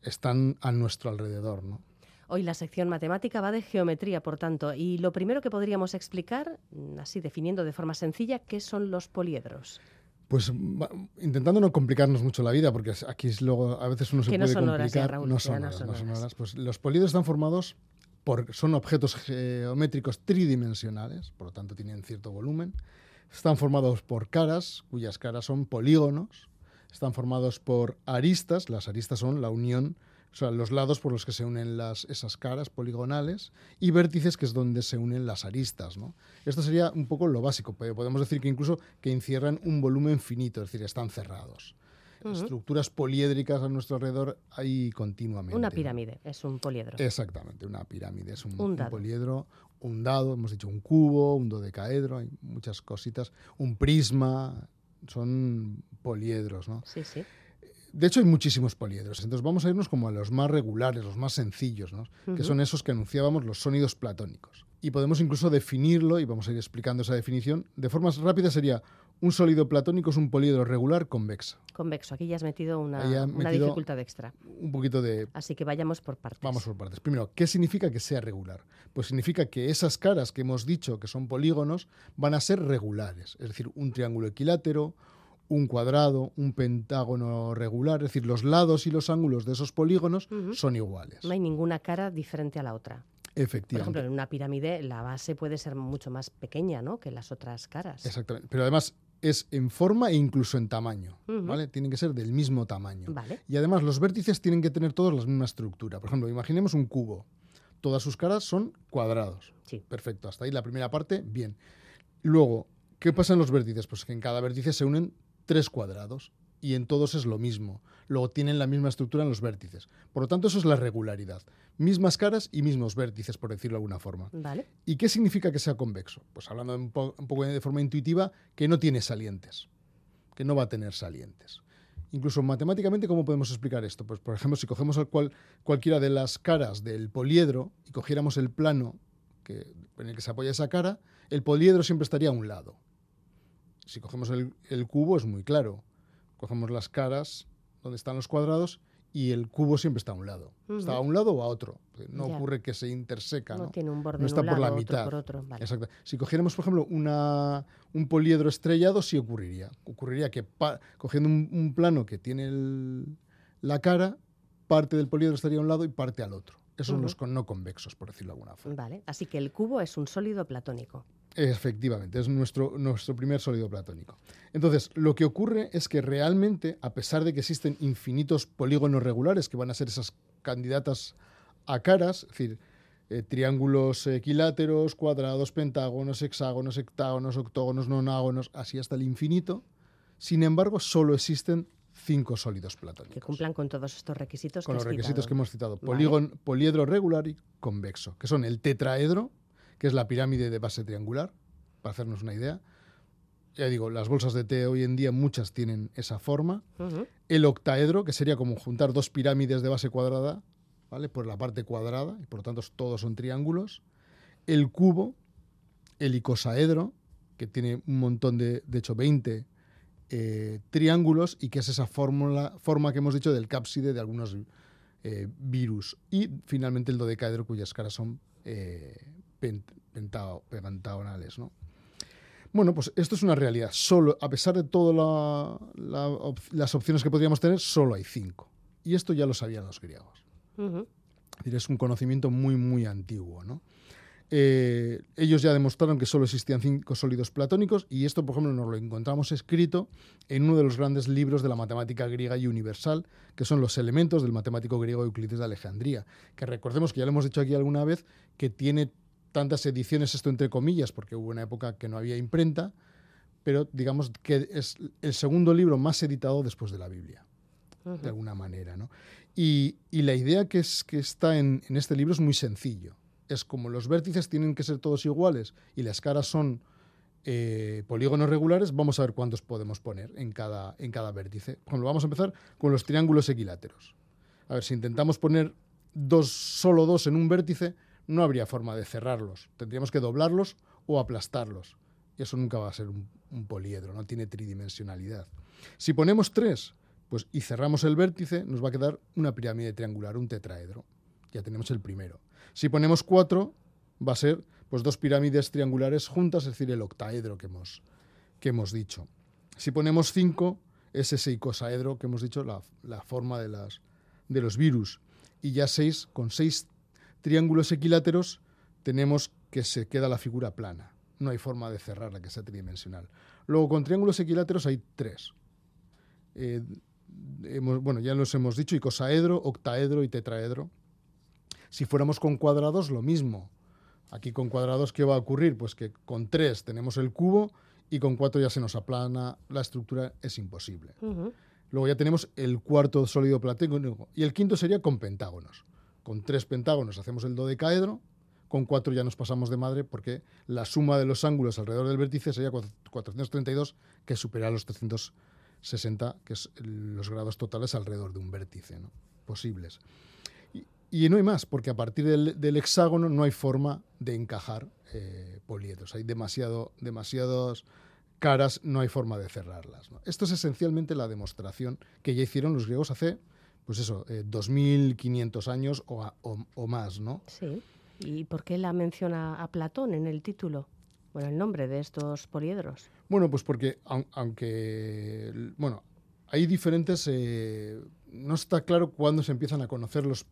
[SPEAKER 4] están a nuestro alrededor, ¿no?
[SPEAKER 1] Hoy la sección matemática va de geometría, por tanto, y lo primero que podríamos explicar, así definiendo de forma sencilla, qué son los poliedros.
[SPEAKER 4] Pues intentando no complicarnos mucho la vida, porque aquí es luego a veces uno se
[SPEAKER 1] Que no
[SPEAKER 4] puede
[SPEAKER 1] son horas ya,
[SPEAKER 4] complicar.
[SPEAKER 1] Raúl,
[SPEAKER 4] no son
[SPEAKER 1] no
[SPEAKER 4] horas, no son
[SPEAKER 1] horas.
[SPEAKER 4] Pues los poliedros están formados por son objetos geométricos tridimensionales, por lo tanto tienen cierto volumen. Están formados por caras, cuyas caras son polígonos. Están formados por aristas, las aristas son la unión, o sea, los lados por los que se unen las, esas caras poligonales, y vértices, que es donde se unen las aristas. ¿no? Esto sería un poco lo básico, podemos decir que incluso que encierran un volumen finito, es decir, están cerrados.
[SPEAKER 1] Ujú.
[SPEAKER 4] Estructuras poliédricas a nuestro alrededor hay continuamente.
[SPEAKER 1] Una pirámide es un poliedro.
[SPEAKER 4] Exactamente, una pirámide es un,
[SPEAKER 1] Un
[SPEAKER 4] un poliedro, un dado, hemos dicho un cubo, un dodecaedro, hay muchas cositas, un prisma, son poliedros, ¿no?
[SPEAKER 1] Sí, sí.
[SPEAKER 4] De hecho, hay muchísimos poliedros. Entonces, vamos a irnos como a los más regulares, los más sencillos, ¿no? que son esos que anunciábamos los sólidos platónicos. Y podemos incluso definirlo, y vamos a ir explicando esa definición. De forma rápida sería un sólido platónico es un poliedro regular convexo.
[SPEAKER 1] Convexo. Aquí ya has metido una,
[SPEAKER 4] metido-
[SPEAKER 1] dificultad extra.
[SPEAKER 4] Un poquito de
[SPEAKER 1] Así que vayamos por partes.
[SPEAKER 4] Vamos por partes. Primero, ¿qué significa que sea regular? Pues significa que esas caras que hemos dicho que son polígonos van a ser regulares, es decir, un triángulo equilátero, un cuadrado, un pentágono regular, es decir, los lados y los ángulos de esos polígonos son iguales.
[SPEAKER 1] No hay ninguna cara diferente a la otra. Por
[SPEAKER 4] Efectivamente.
[SPEAKER 1] ejemplo, en una pirámide la base puede ser mucho más pequeña ¿no? que las otras caras.
[SPEAKER 4] Exactamente. Pero además es en forma e incluso en tamaño. ¿vale? Tienen que ser del mismo tamaño.
[SPEAKER 1] Vale.
[SPEAKER 4] Y además los vértices tienen que tener todos la misma estructura. Por ejemplo, imaginemos un cubo. Todas sus caras son cuadrados.
[SPEAKER 1] Sí.
[SPEAKER 4] Perfecto, hasta ahí la primera parte, bien. Luego, ¿qué pasa en los vértices? Pues que en cada vértice se unen tres cuadrados y en todos es lo mismo. Luego tienen la misma estructura en los vértices. Por lo tanto, eso es la regularidad. Mismas caras y mismos vértices, por decirlo de alguna forma.
[SPEAKER 1] Vale.
[SPEAKER 4] ¿Y qué significa que sea convexo? Pues hablando un, po- un poco de forma intuitiva, que no tiene salientes, que no va a tener salientes. Incluso matemáticamente, ¿cómo podemos explicar esto? Pues, por ejemplo, si cogemos al cual, cualquiera de las caras del poliedro y cogiéramos el plano que, en el que se apoya esa cara, el poliedro siempre estaría a un lado. Si cogemos el, el cubo es muy claro. Cogemos las caras donde están los cuadrados y el cubo siempre está a un lado. Está a un lado o a otro. No
[SPEAKER 1] Ya.
[SPEAKER 4] ocurre que se interseca.
[SPEAKER 1] No,
[SPEAKER 4] ¿no?
[SPEAKER 1] tiene un borde
[SPEAKER 4] No está
[SPEAKER 1] un
[SPEAKER 4] por la
[SPEAKER 1] otro
[SPEAKER 4] mitad.
[SPEAKER 1] por otro. Vale.
[SPEAKER 4] Exacto. Si cogiéramos, por ejemplo, una, un poliedro estrellado, sí ocurriría. Ocurriría que cogiendo un, un plano que tiene el- la cara, parte del poliedro estaría a un lado y parte al otro. Esos son
[SPEAKER 1] Ujú.
[SPEAKER 4] los con- no convexos, por decirlo de alguna forma.
[SPEAKER 1] Vale. Así que el cubo es un sólido platónico.
[SPEAKER 4] Efectivamente, es nuestro, nuestro primer sólido platónico. Entonces, lo que ocurre es que realmente, a pesar de que existen infinitos polígonos regulares que van a ser esas candidatas a caras, es decir, eh, triángulos equiláteros, cuadrados, pentágonos, hexágonos, hectágonos, octógonos, nonágonos, así hasta el infinito, sin embargo, solo existen cinco sólidos platónicos.
[SPEAKER 1] Que cumplan con todos estos requisitos.
[SPEAKER 4] Con
[SPEAKER 1] que
[SPEAKER 4] los
[SPEAKER 1] has
[SPEAKER 4] requisitos
[SPEAKER 1] citado.
[SPEAKER 4] que hemos citado.
[SPEAKER 1] Vale.
[SPEAKER 4] Polígono, poliedro regular y convexo, que son el tetraedro, que es la pirámide de base triangular, para hacernos una idea. Ya digo, las bolsas de té hoy en día muchas tienen esa forma. El octaedro, que sería como juntar dos pirámides de base cuadrada, ¿vale? Por la parte cuadrada, y por lo tanto todos son triángulos. El cubo, el icosaedro, que tiene un montón de, de hecho, 20 eh, triángulos, y que es esa fórmula, forma que hemos dicho del cápside de algunos eh, virus. Y finalmente el dodecaedro, cuyas caras son eh, pentagonales, ¿no? Bueno, pues esto es una realidad. Solo, a pesar de todas las opciones que podríamos tener, solo hay cinco. Y esto ya lo sabían los griegos.
[SPEAKER 1] Ujú.
[SPEAKER 4] Es decir, es un conocimiento muy, muy antiguo. ¿no? Eh, ellos ya demostraron que solo existían cinco sólidos platónicos y esto, por ejemplo, nos lo encontramos escrito en uno de los grandes libros de la matemática griega y universal, que son los elementos del matemático griego Euclides de Alejandría, que recordemos que ya lo hemos dicho aquí alguna vez, que tiene tantas ediciones, esto entre comillas, porque hubo una época que no había imprenta, pero digamos que es el segundo libro más editado después de la Biblia de alguna manera. ¿no? Y, y la idea que, es, que está en, en este libro es muy sencillo. Es como los vértices tienen que ser todos iguales y las caras son eh, polígonos regulares, vamos a ver cuántos podemos poner en cada, en cada vértice. Ejemplo, vamos a empezar con los triángulos equiláteros. A ver, si intentamos poner dos, solo dos en un vértice, no habría forma de cerrarlos. Tendríamos que doblarlos o aplastarlos. Y eso nunca va a ser un, poliedro, no tiene tridimensionalidad. Si ponemos tres, pues, y cerramos el vértice, nos va a quedar una pirámide triangular, un tetraedro. Ya tenemos el primero. Si ponemos cuatro, va a ser pues, dos pirámides triangulares juntas, es decir, el octaedro que hemos, que hemos dicho. Si ponemos cinco, es ese icosaedro que hemos dicho, la, la forma de, las, de los virus. Y ya seis, con seis triángulos equiláteros, tenemos que se queda la figura plana. No hay forma de cerrarla que sea tridimensional. Luego, con triángulos equiláteros hay tres. Eh, hemos, bueno, ya los hemos dicho, icosaedro, octaedro y tetraedro. Si fuéramos con cuadrados, lo mismo. Aquí con cuadrados, ¿qué va a ocurrir? Pues que con tres tenemos el cubo y con cuatro ya se nos aplana la estructura, es imposible. Luego ya tenemos el cuarto sólido platónico y el quinto sería con pentágonos. Con tres pentágonos hacemos el dodecaedro, con cuatro ya nos pasamos de madre porque la suma de los ángulos alrededor del vértice sería 432, que supera los 360, que es los grados totales alrededor de un vértice ¿no? posibles. Y, no hay más, porque a partir del, hexágono no hay forma de encajar eh, poliedros. Hay demasiado, demasiados caras, no hay forma de cerrarlas. Esto es esencialmente la demostración que ya hicieron los griegos hace, pues eso, eh, 2.500 años o, a- o- o más, ¿no?
[SPEAKER 1] Sí. ¿Y por qué la menciona a Platón en el título? Bueno, el nombre de estos poliedros.
[SPEAKER 4] Bueno, pues porque aun- aunque, bueno, hay diferentes, eh, no está claro cuándo se empiezan a conocerlos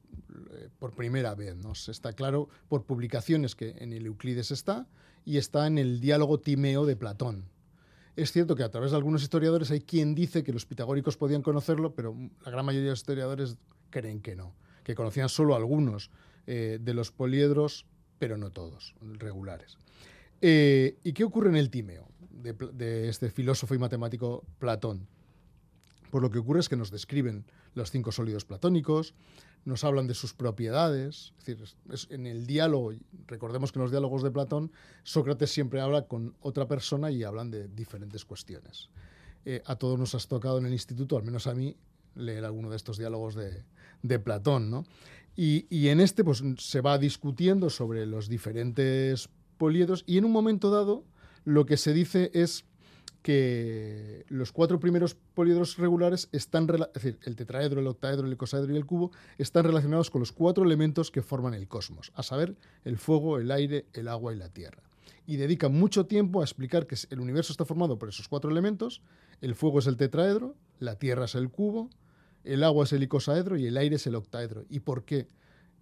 [SPEAKER 4] eh, por primera vez, ¿no? Se Está claro por publicaciones que en el Euclides está y está en el diálogo Timeo de Platón. Es cierto que a través de algunos historiadores hay quien dice que los pitagóricos podían conocerlo, pero la gran mayoría de los historiadores creen que no, que conocían solo algunos eh, de los poliedros, pero no todos, regulares. Eh, ¿Y qué ocurre en el Timeo de, este filósofo y matemático Platón? Pues lo que ocurre es que nos describen los cinco sólidos platónicos, nos hablan de sus propiedades, es decir, es- en el diálogo, recordemos que en los diálogos de Platón, Sócrates siempre habla con otra persona y hablan de diferentes cuestiones. Eh, a todos nos has tocado en el instituto, al menos a mí, leer alguno de estos diálogos de, de Platón, ¿no? Y, y en este pues, se va discutiendo sobre los diferentes poliedros y en un momento dado lo que se dice es que los cuatro primeros poliedros regulares están, es decir, el tetraedro, el octaedro, el icosaedro y el cubo, están relacionados con los cuatro elementos que forman el cosmos, a saber, el fuego, el aire, el agua y la tierra. Y dedican mucho tiempo a explicar que el universo está formado por esos cuatro elementos, el fuego es el tetraedro, la tierra es el cubo, el agua es el icosaedro y el aire es el octaedro. ¿Y por qué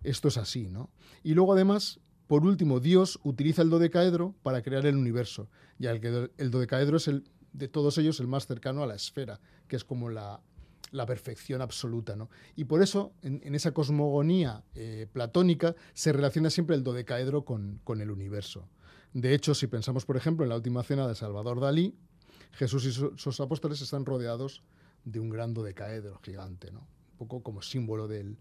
[SPEAKER 4] esto es así? ¿no? Y luego además por último, Dios utiliza el dodecaedro para crear el universo, ya el, el dodecaedro es el, de todos ellos el más cercano a la esfera, que es como la, la perfección absoluta. ¿no? Y por eso, en, esa cosmogonía eh, platónica, se relaciona siempre el dodecaedro con, con, el universo. De hecho, si pensamos, por ejemplo, en la última cena de Salvador Dalí, Jesús y sus apóstoles están rodeados de un gran dodecaedro gigante, ¿no? un poco como símbolo del,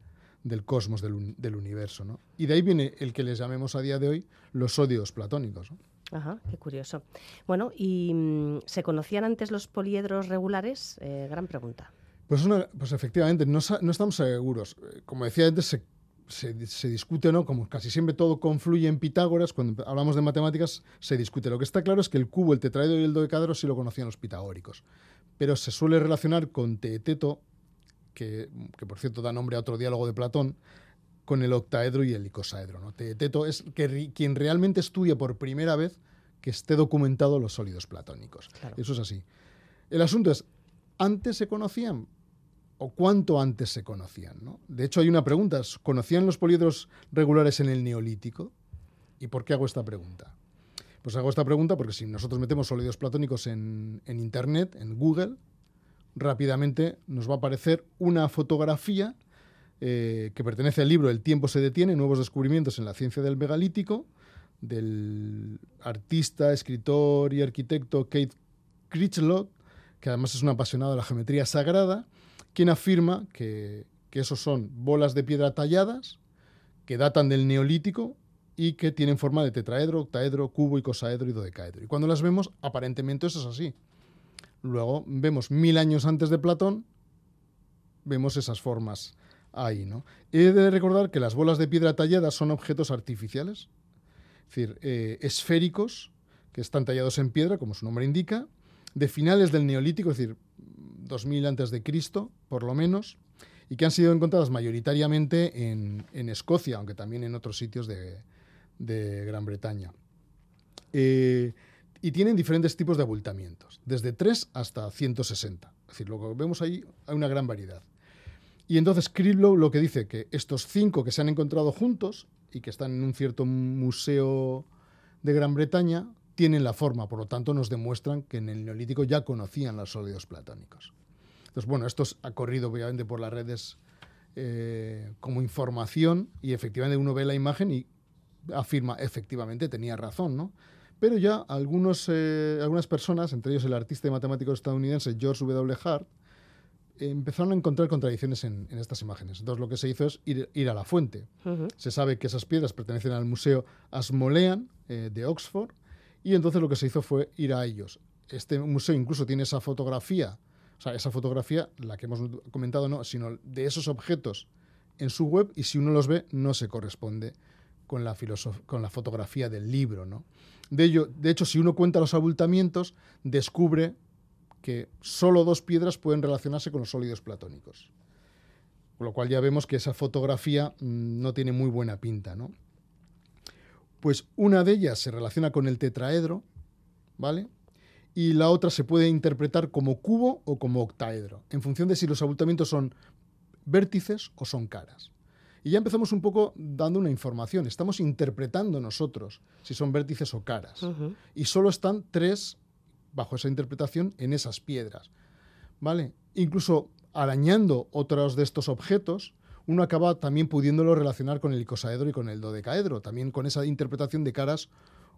[SPEAKER 4] del cosmos, del, del, universo. ¿no? Y de ahí viene el que les llamemos a día de hoy los odios platónicos. ¿no?
[SPEAKER 1] Ajá, qué curioso. Bueno, ¿y mm, se conocían antes los poliedros regulares? Eh, gran pregunta.
[SPEAKER 4] Pues, pues efectivamente, no, estamos seguros. Eh, como decía antes, se, se, discute, ¿no? Como casi siempre todo confluye en Pitágoras, cuando hablamos de matemáticas se discute. Lo que está claro es que el cubo, el tetraedro y el dodecaedro sí lo conocían los pitagóricos. Pero se suele relacionar con Teeteto, que, que por cierto da nombre a otro diálogo de Platón, con el octaedro y el icosaedro. ¿no? Teeteto es que, quien realmente estudia por primera vez que esté documentado los sólidos platónicos. Eso es así. El asunto es, ¿antes se conocían? o cuánto antes se conocían. ¿no? De hecho, hay una pregunta. ¿Conocían los poliedros regulares en el Neolítico? ¿Y por qué hago esta pregunta? Pues hago esta pregunta porque si nosotros metemos sólidos platónicos en, Internet, en Google, rápidamente nos va a aparecer una fotografía eh, que pertenece al libro El tiempo se detiene, nuevos descubrimientos en la ciencia del megalítico, del artista, escritor y arquitecto Kate Critchlow, que además es un apasionado de la geometría sagrada, quien afirma que, esos son bolas de piedra talladas que datan del neolítico y que tienen forma de tetraedro, octaedro, cubo, icosaedro y dodecaedro. Y cuando las vemos, aparentemente eso es así. Luego vemos mil años antes de Platón, vemos esas formas ahí. ¿no? He de recordar que las bolas de piedra talladas son objetos artificiales, es decir, eh, esféricos, que están tallados en piedra, como su nombre indica, de finales del Neolítico, es decir, 2000 antes de Cristo, por lo menos, y que han sido encontradas mayoritariamente en, Escocia, aunque también en otros sitios de, Gran Bretaña. Eh, y tienen diferentes tipos de abultamientos, desde 3 hasta 160. Es decir, lo que vemos ahí hay una gran variedad. Y entonces Cridlow lo que dice que estos cinco que se han encontrado juntos y que están en un cierto museo de Gran Bretaña tienen la forma, por lo tanto nos demuestran que en el neolítico ya conocían los sólidos platónicos. Entonces, bueno, esto ha corrido obviamente por las redes eh, como información y efectivamente uno ve la imagen y afirma, efectivamente, tenía razón, ¿no? Pero ya algunos, eh, algunas personas, entre ellos el artista y matemático estadounidense George W. Hart, empezaron a encontrar contradicciones en, estas imágenes. Entonces lo que se hizo es ir, a la fuente. Se sabe que esas piedras pertenecen al Museo Asmolean eh, de Oxford y entonces lo que se hizo fue ir a ellos. Este museo incluso tiene esa fotografía, o sea, esa fotografía, la que hemos comentado, no, sino de esos objetos en su web y si uno los ve no se corresponde con la, con la fotografía del libro. ¿no? De, ello, de hecho, si uno cuenta los abultamientos, descubre que solo dos piedras pueden relacionarse con los sólidos platónicos. Con lo cual ya vemos que esa fotografía mm, no tiene muy buena pinta. ¿no? Pues una de ellas se relaciona con el tetraedro, ¿vale? Y la otra se puede interpretar como cubo o como octaedro, en función de si los abultamientos son vértices o son caras. Y ya empezamos un poco dando una información. Estamos interpretando nosotros si son vértices o caras. Y solo están tres, bajo esa interpretación, en esas piedras. ¿Vale? Incluso arañando otros de estos objetos, uno acaba también pudiéndolo relacionar con el icosaedro y con el dodecaedro, también con esa interpretación de caras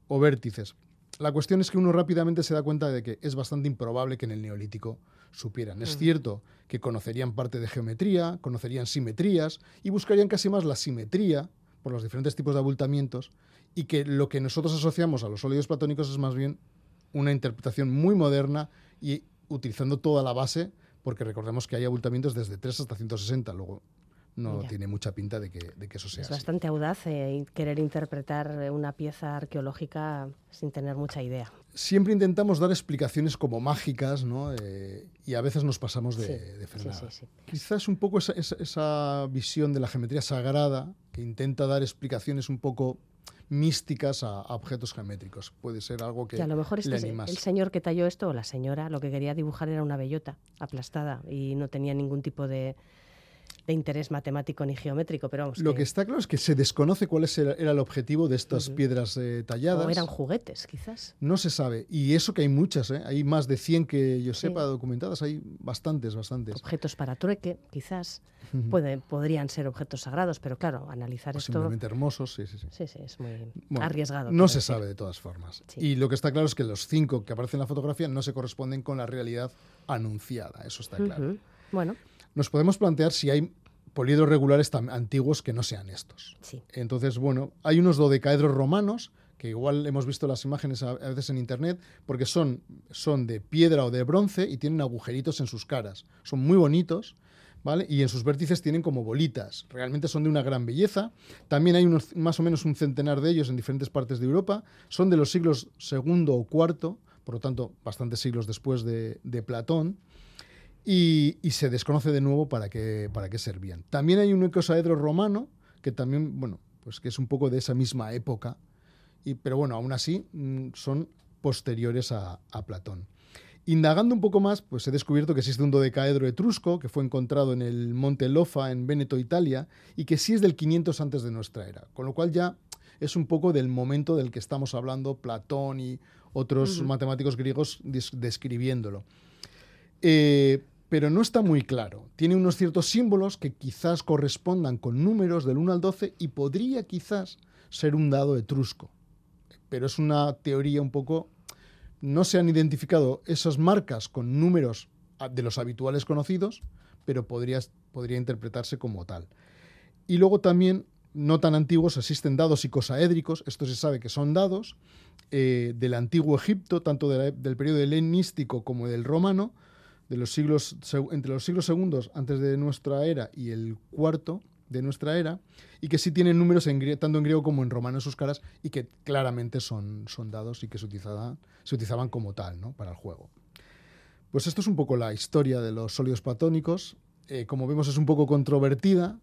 [SPEAKER 4] o vértices. La cuestión es que uno rápidamente se da cuenta de que es bastante improbable que en el neolítico supieran. Es cierto que conocerían parte de geometría, conocerían simetrías y buscarían casi más la simetría por los diferentes tipos de abultamientos y que lo que nosotros asociamos a los sólidos platónicos es más bien una interpretación muy moderna y utilizando toda la base, porque recordemos que hay abultamientos desde 3 hasta 160, luego no tiene mucha pinta de que, de que, eso sea.
[SPEAKER 1] Es bastante audaz eh, querer interpretar una pieza arqueológica sin tener mucha idea.
[SPEAKER 4] Siempre intentamos dar explicaciones como mágicas, ¿no? Eh, y a veces nos pasamos de, de frenada. Quizás un poco esa, esa, visión de la geometría sagrada que intenta dar explicaciones un poco místicas a, objetos geométricos. Puede ser algo que,
[SPEAKER 1] a lo mejor
[SPEAKER 4] este
[SPEAKER 1] el señor que talló esto o la señora lo que quería dibujar era una bellota aplastada y no tenía ningún tipo de interés matemático ni geométrico, pero vamos.
[SPEAKER 4] Lo que... está claro es que se desconoce cuál era el objetivo de estas piedras eh, talladas.
[SPEAKER 1] O eran juguetes, quizás.
[SPEAKER 4] No se sabe. Y eso que hay muchas, ¿eh? hay más de 100 que yo sepa documentadas, hay bastantes, bastantes.
[SPEAKER 1] Objetos para trueque, quizás. podrían ser objetos sagrados, pero claro, analizar esto.
[SPEAKER 4] Simplemente hermosos, sí, sí, sí.
[SPEAKER 1] Sí, sí, es muy arriesgado.
[SPEAKER 4] No se sabe de todas formas. Y lo que está claro es que los cinco que aparecen en la fotografía no se corresponden con la realidad anunciada, eso está claro.
[SPEAKER 1] Bueno.
[SPEAKER 4] Nos podemos plantear si hay poliedros regulares tan antiguos que no sean estos.
[SPEAKER 1] Sí.
[SPEAKER 4] Entonces, bueno, hay unos dodecaedros romanos que igual hemos visto las imágenes a, veces en internet, porque son, son de piedra o de bronce y tienen agujeritos en sus caras. Son muy bonitos, ¿vale? Y en sus vértices tienen como bolitas. Realmente son de una gran belleza. También hay unos, más o menos un centenar de ellos en diferentes partes de Europa. Son de los siglos segundo o cuarto, por lo tanto, bastantes siglos después de, de Platón. Y, se desconoce de nuevo para qué, para qué servían. También hay un ecosaedro romano, que también, bueno, pues que es un poco de esa misma época, y, pero bueno, aún así mm, son posteriores a, Platón. Indagando un poco más, pues he descubierto que existe un dodecaedro etrusco que fue encontrado en el monte Lofa, en Véneto, Italia, y que sí es del 500 antes de nuestra era, con lo cual ya es un poco del momento del que estamos hablando Platón y otros matemáticos griegos describiéndolo. Eh, pero no está muy claro. Tiene unos ciertos símbolos que quizás correspondan con números del 1 al 12 y podría quizás ser un dado etrusco. Pero es una teoría un poco... No se han identificado esas marcas con números de los habituales conocidos, pero podría, podría interpretarse como tal. Y luego también, no tan antiguos, existen dados icosaédricos, esto se sabe que son dados, eh, del antiguo Egipto, tanto del periodo helenístico como del romano, de los siglos, entre los siglos segundos antes de nuestra era y el cuarto de nuestra era, y que sí tienen números tanto en griego como en romano en sus caras, y que claramente son, son dados y que se utilizaban, se utilizaban como tal ¿no? para el juego. Pues esto es un poco la historia de los sólidos platónicos. Eh, como vemos es un poco controvertida,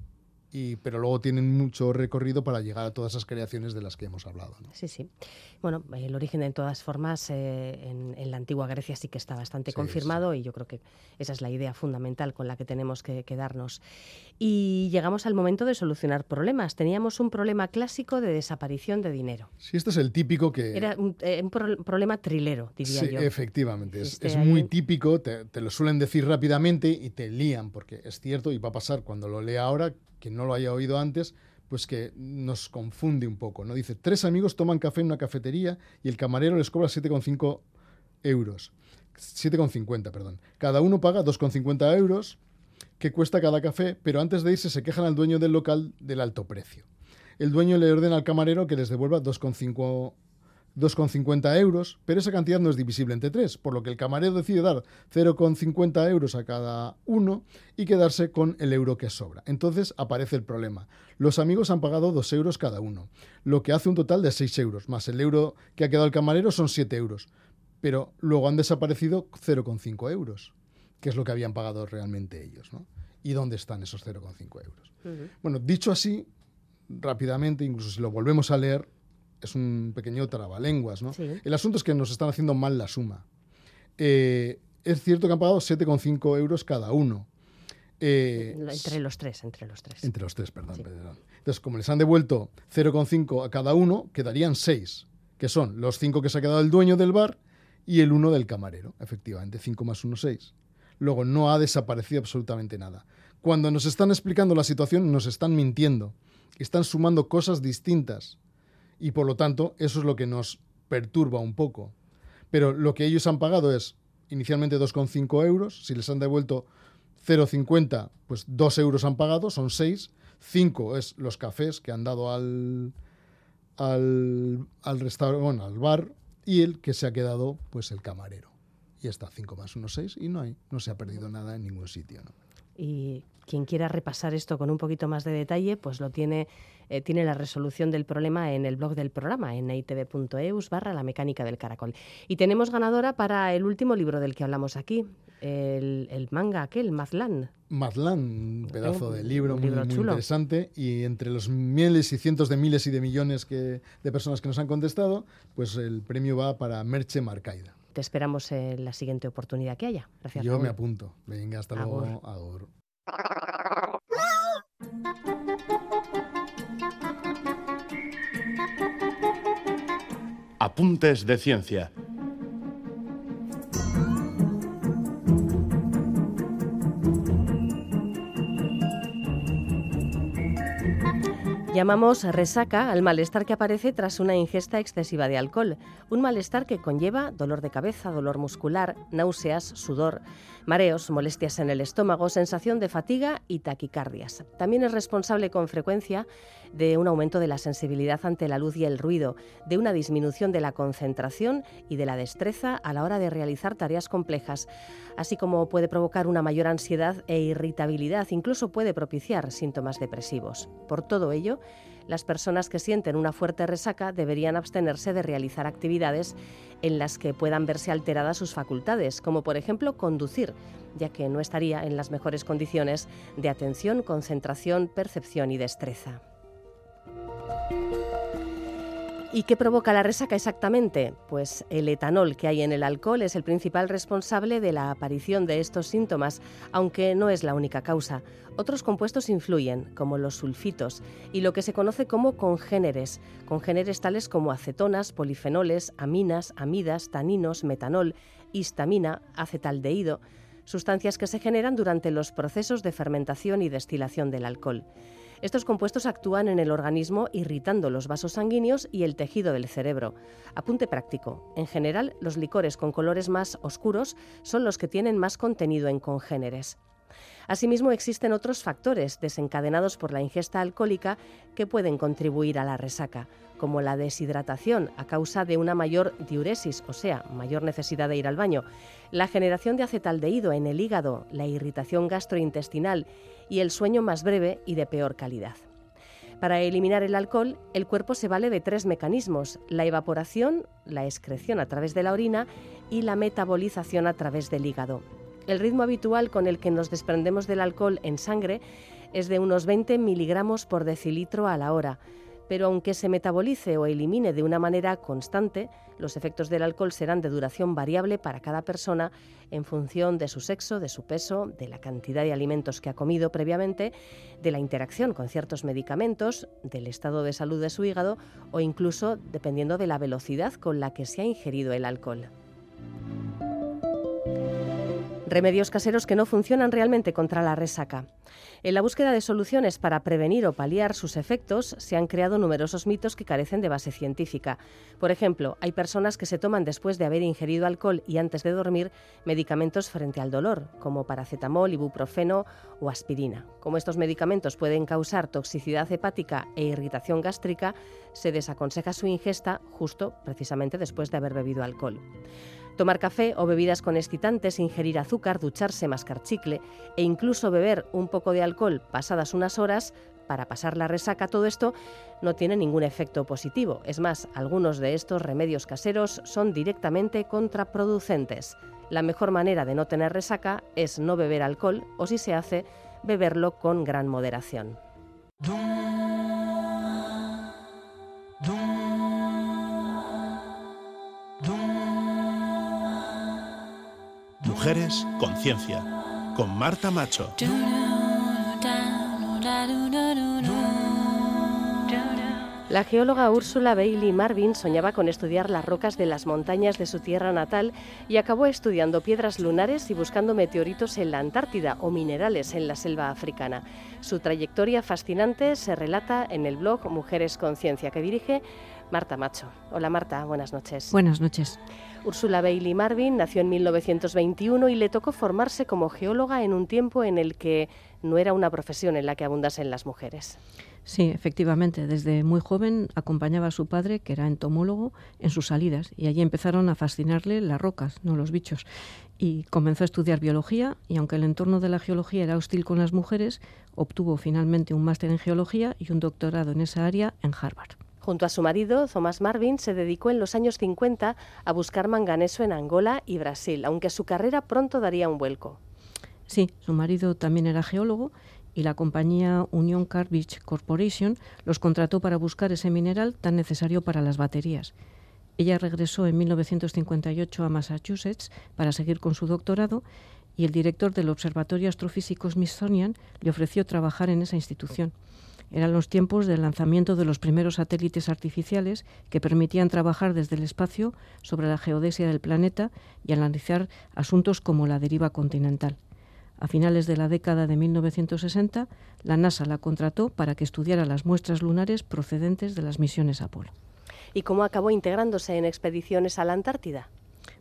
[SPEAKER 4] pero luego tienen mucho recorrido para llegar a todas esas creaciones de las que hemos hablado.
[SPEAKER 1] Sí, sí. Bueno, el origen de todas formas eh, en, la antigua Grecia sí que está bastante confirmado y yo creo que esa es la idea fundamental con la que tenemos que quedarnos. Y llegamos al momento de solucionar problemas. Teníamos un problema clásico de desaparición de dinero.
[SPEAKER 4] Sí, este es el típico que...
[SPEAKER 1] Era un, eh, problema trilero, diría
[SPEAKER 4] sí,
[SPEAKER 1] yo.
[SPEAKER 4] efectivamente. Es, muy típico, te, te lo suelen decir rápidamente y te lían, porque es cierto y va a pasar cuando lo lea ahora quien no lo haya oído antes, pues que nos confunde un poco. ¿no? Dice, tres amigos toman café en una cafetería y el camarero les cobra 7,5 euros. 7,50, perdón. Cada uno paga 2,50 euros que cuesta cada café, pero antes de irse se quejan al dueño del local del alto precio. El dueño le ordena al camarero que les devuelva 2,5 2,50 euros, pero esa cantidad no es divisible entre tres, por lo que el camarero decide dar 0,50 euros a cada uno y quedarse con el euro que sobra. Entonces aparece el problema. Los amigos han pagado 2 euros cada uno, lo que hace un total de 6 euros, más el euro que ha quedado el camarero son 7 euros, pero luego han desaparecido 0,5 euros, que es lo que habían pagado realmente ellos. ¿no? ¿Y dónde están esos 0,5 euros? Bueno, dicho así, rápidamente, incluso si lo volvemos a leer, es un pequeño trabalenguas, ¿no? El asunto es que nos están haciendo mal la suma. Eh, es cierto que han pagado 7,5 euros cada uno.
[SPEAKER 1] Eh, entre los tres, entre los tres.
[SPEAKER 4] Entre los tres, perdón, Entonces, como les han devuelto 0,5 a cada uno, quedarían 6, que son los 5 que se ha quedado el dueño del bar y el 1 del camarero, efectivamente, 5 más 1, 6. Luego, no ha desaparecido absolutamente nada. Cuando nos están explicando la situación, nos están mintiendo. Están sumando cosas distintas y por lo tanto eso es lo que nos perturba un poco. Pero lo que ellos han pagado es inicialmente 2,5 euros, si les han devuelto 0,50, pues 2 euros han pagado, son 6, 5 es los cafés que han dado al, al, al restaurante, al bar, y el que se ha quedado, pues el camarero. Y está 5 más 1, 6, y no hay, no se ha perdido nada en ningún sitio. ¿no?
[SPEAKER 1] Y quien quiera repasar esto con un poquito más de detalle, pues lo tiene, eh, tiene la resolución del problema en el blog del programa, en itv.eus barra la mecánica del caracol. Y tenemos ganadora para el último libro del que hablamos aquí, el, manga aquel, Mazlán.
[SPEAKER 4] Mazlán, un pedazo de libro, muy, interesante. Y entre los miles y cientos de miles y de millones que, de personas que nos han contestado, pues el premio va para Merche Marcaida
[SPEAKER 1] te esperamos en la siguiente oportunidad que haya. Gracias.
[SPEAKER 4] Yo me apunto. Venga, hasta Agur. luego. Agur.
[SPEAKER 3] Apuntes de ciencia
[SPEAKER 1] Llamamos resaca al malestar que aparece tras una ingesta excesiva de alcohol, un malestar que conlleva dolor de cabeza, dolor muscular, náuseas, sudor, mareos, molestias en el estómago, sensación de fatiga y taquicardias. También es responsable con frecuencia de un aumento de la sensibilidad ante la luz y el ruido, de una disminución de la concentración y de la destreza a la hora de realizar tareas complejas, así como puede provocar una mayor ansiedad e irritabilidad, incluso puede propiciar síntomas depresivos. Por todo ello, las personas que sienten una fuerte resaca deberían abstenerse de realizar actividades en las que puedan verse alteradas sus facultades, como por ejemplo conducir, ya que no estaría en las mejores condiciones de atención, concentración, percepción y destreza. ¿Y qué provoca la resaca exactamente? Pues el etanol que hay en el alcohol es el principal responsable de la aparición de estos síntomas, aunque no es la única causa. Otros compuestos influyen, como los sulfitos, y lo que se conoce como congéneres, congéneres tales como acetonas, polifenoles, aminas, amidas, taninos, metanol, histamina, acetaldehído, sustancias que se generan durante los procesos de fermentación y destilación del alcohol. Estos compuestos actúan en el organismo irritando los vasos sanguíneos y el tejido del cerebro. Apunte práctico. En general, los licores con colores más oscuros son los que tienen más contenido en congéneres. Asimismo, existen otros factores desencadenados por la ingesta alcohólica que pueden contribuir a la resaca, como la deshidratación a causa de una mayor diuresis, o sea, mayor necesidad de ir al baño, la generación de acetaldehído en el hígado, la irritación gastrointestinal y el sueño más breve y de peor calidad. Para eliminar el alcohol, el cuerpo se vale de tres mecanismos, la evaporación, la excreción a través de la orina y la metabolización a través del hígado. El ritmo habitual con el que nos desprendemos del alcohol en sangre es de unos 20 miligramos por decilitro a la hora, pero aunque se metabolice o elimine de una manera constante, los efectos del alcohol serán de duración variable para cada persona en función de su sexo, de su peso, de la cantidad de alimentos que ha comido previamente, de la interacción con ciertos medicamentos, del estado de salud de su hígado o incluso dependiendo de la velocidad con la que se ha ingerido el alcohol. Remedios caseros que no funcionan realmente contra la resaca. En la búsqueda de soluciones para prevenir o paliar sus efectos, se han creado numerosos mitos que carecen de base científica. Por ejemplo, hay personas que se toman después de haber ingerido alcohol y antes de dormir medicamentos frente al dolor, como paracetamol, ibuprofeno o aspirina. Como estos medicamentos pueden causar toxicidad hepática e irritación gástrica, se desaconseja su ingesta justo precisamente después de haber bebido alcohol. Tomar café o bebidas con excitantes, ingerir azúcar, ducharse, mascar chicle e incluso beber un poco de alcohol pasadas unas horas para pasar la resaca, todo esto no tiene ningún efecto positivo. Es más, algunos de estos remedios caseros son directamente contraproducentes. La mejor manera de no tener resaca es no beber alcohol o si se hace, beberlo con gran moderación.
[SPEAKER 3] Mujeres Conciencia, con Marta Macho.
[SPEAKER 1] La geóloga Úrsula Bailey Marvin soñaba con estudiar las rocas de las montañas de su tierra natal y acabó estudiando piedras lunares y buscando meteoritos en la Antártida o minerales en la selva africana. Su trayectoria fascinante se relata en el blog Mujeres Conciencia que dirige Marta Macho. Hola Marta, buenas noches.
[SPEAKER 5] Buenas noches.
[SPEAKER 1] Úrsula Bailey Marvin nació en 1921 y le tocó formarse como geóloga en un tiempo en el que no era una profesión en la que abundasen las mujeres.
[SPEAKER 5] Sí, efectivamente. Desde muy joven acompañaba a su padre, que era entomólogo, en sus salidas y allí empezaron a fascinarle las rocas, no los bichos. Y comenzó a estudiar biología y aunque el entorno de la geología era hostil con las mujeres, obtuvo finalmente un máster en geología y un doctorado en esa área en Harvard.
[SPEAKER 1] Junto a su marido, Thomas Marvin, se dedicó en los años 50 a buscar manganeso en Angola y Brasil, aunque su carrera pronto daría un vuelco.
[SPEAKER 5] Sí, su marido también era geólogo y la compañía Union Carbide Corporation los contrató para buscar ese mineral tan necesario para las baterías. Ella regresó en 1958 a Massachusetts para seguir con su doctorado y el director del Observatorio Astrofísico Smithsonian le ofreció trabajar en esa institución. Eran los tiempos del lanzamiento de los primeros satélites artificiales que permitían trabajar desde el espacio sobre la geodesia del planeta y analizar asuntos como la deriva continental. A finales de la década de 1960, la NASA la contrató para que estudiara las muestras lunares procedentes de las misiones Apolo.
[SPEAKER 1] ¿Y cómo acabó integrándose en expediciones a la Antártida?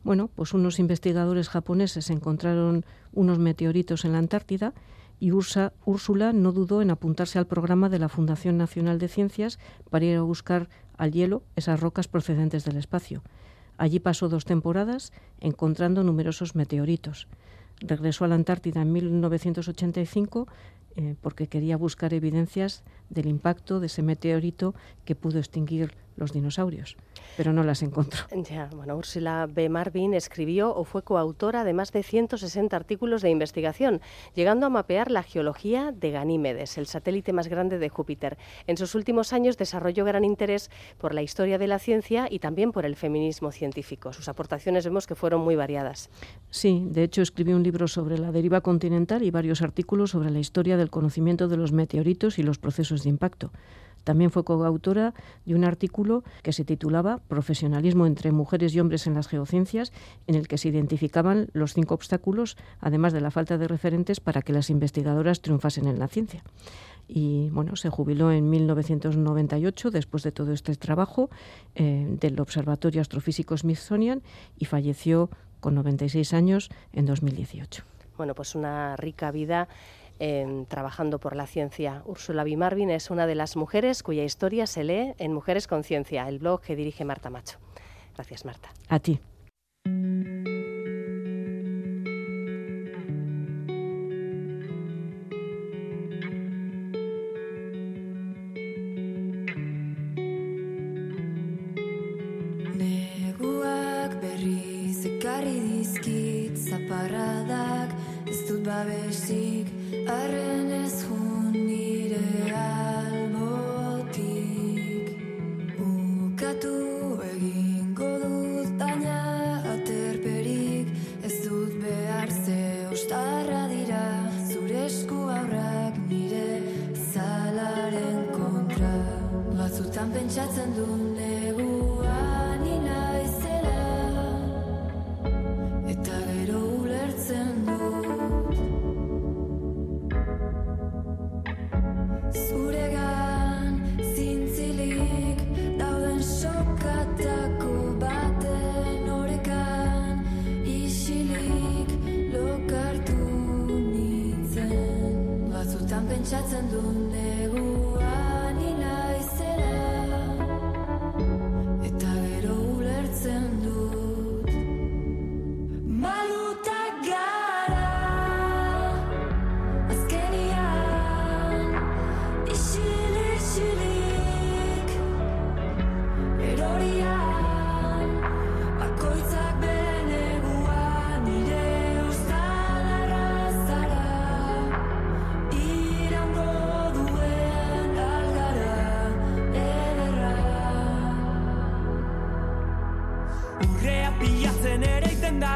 [SPEAKER 5] Bueno, pues unos investigadores japoneses encontraron unos meteoritos en la Antártida y Úrsula no dudó en apuntarse al programa de la Fundación Nacional de Ciencias para ir a buscar al hielo esas rocas procedentes del espacio. Allí pasó dos temporadas encontrando numerosos meteoritos. Regresó a la Antártida en 1985 eh, porque quería buscar evidencias del impacto de ese meteorito que pudo extinguir los dinosaurios, pero no las encontró.
[SPEAKER 1] Ya, bueno, Ursula B. Marvin escribió o fue coautora de más de 160 artículos de investigación, llegando a mapear la geología de Ganímedes, el satélite más grande de Júpiter. En sus últimos años desarrolló gran interés por la historia de la ciencia y también por el feminismo científico. Sus aportaciones vemos que fueron muy variadas.
[SPEAKER 5] Sí, de hecho escribió un libro sobre la deriva continental y varios artículos sobre la historia del conocimiento de los meteoritos y los procesos de impacto. También fue coautora de un artículo que se titulaba Profesionalismo entre mujeres y hombres en las geociencias, en el que se identificaban los cinco obstáculos, además de la falta de referentes para que las investigadoras triunfasen en la ciencia. Y bueno, se jubiló en 1998 después de todo este trabajo eh, del Observatorio Astrofísico Smithsonian y falleció con 96 años en 2018.
[SPEAKER 1] Bueno, pues una rica vida trabajando por la ciencia. Úrsula B. Marvin es una de las mujeres cuya historia se lee en Mujeres con Ciencia, el blog que dirige Marta Macho. Gracias, Marta.
[SPEAKER 5] A ti.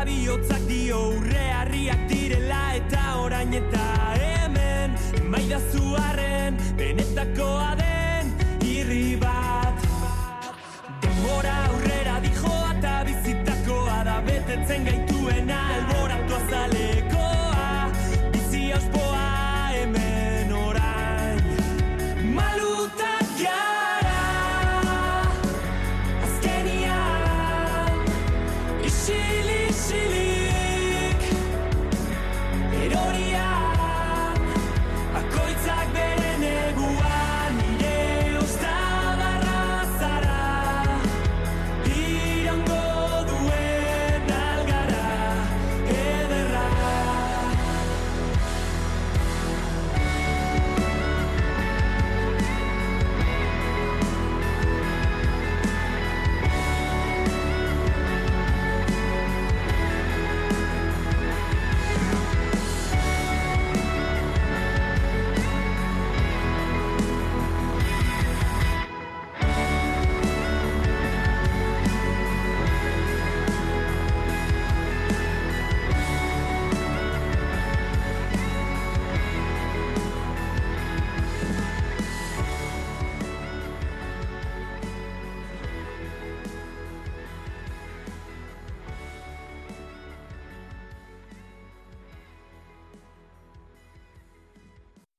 [SPEAKER 6] eta bihotzak dio urre harriak direla eta orain eta hemen maida zuarren benetakoa den
[SPEAKER 7] irri bat. Denbora aurrera dijoa eta bizitakoa da betetzen gain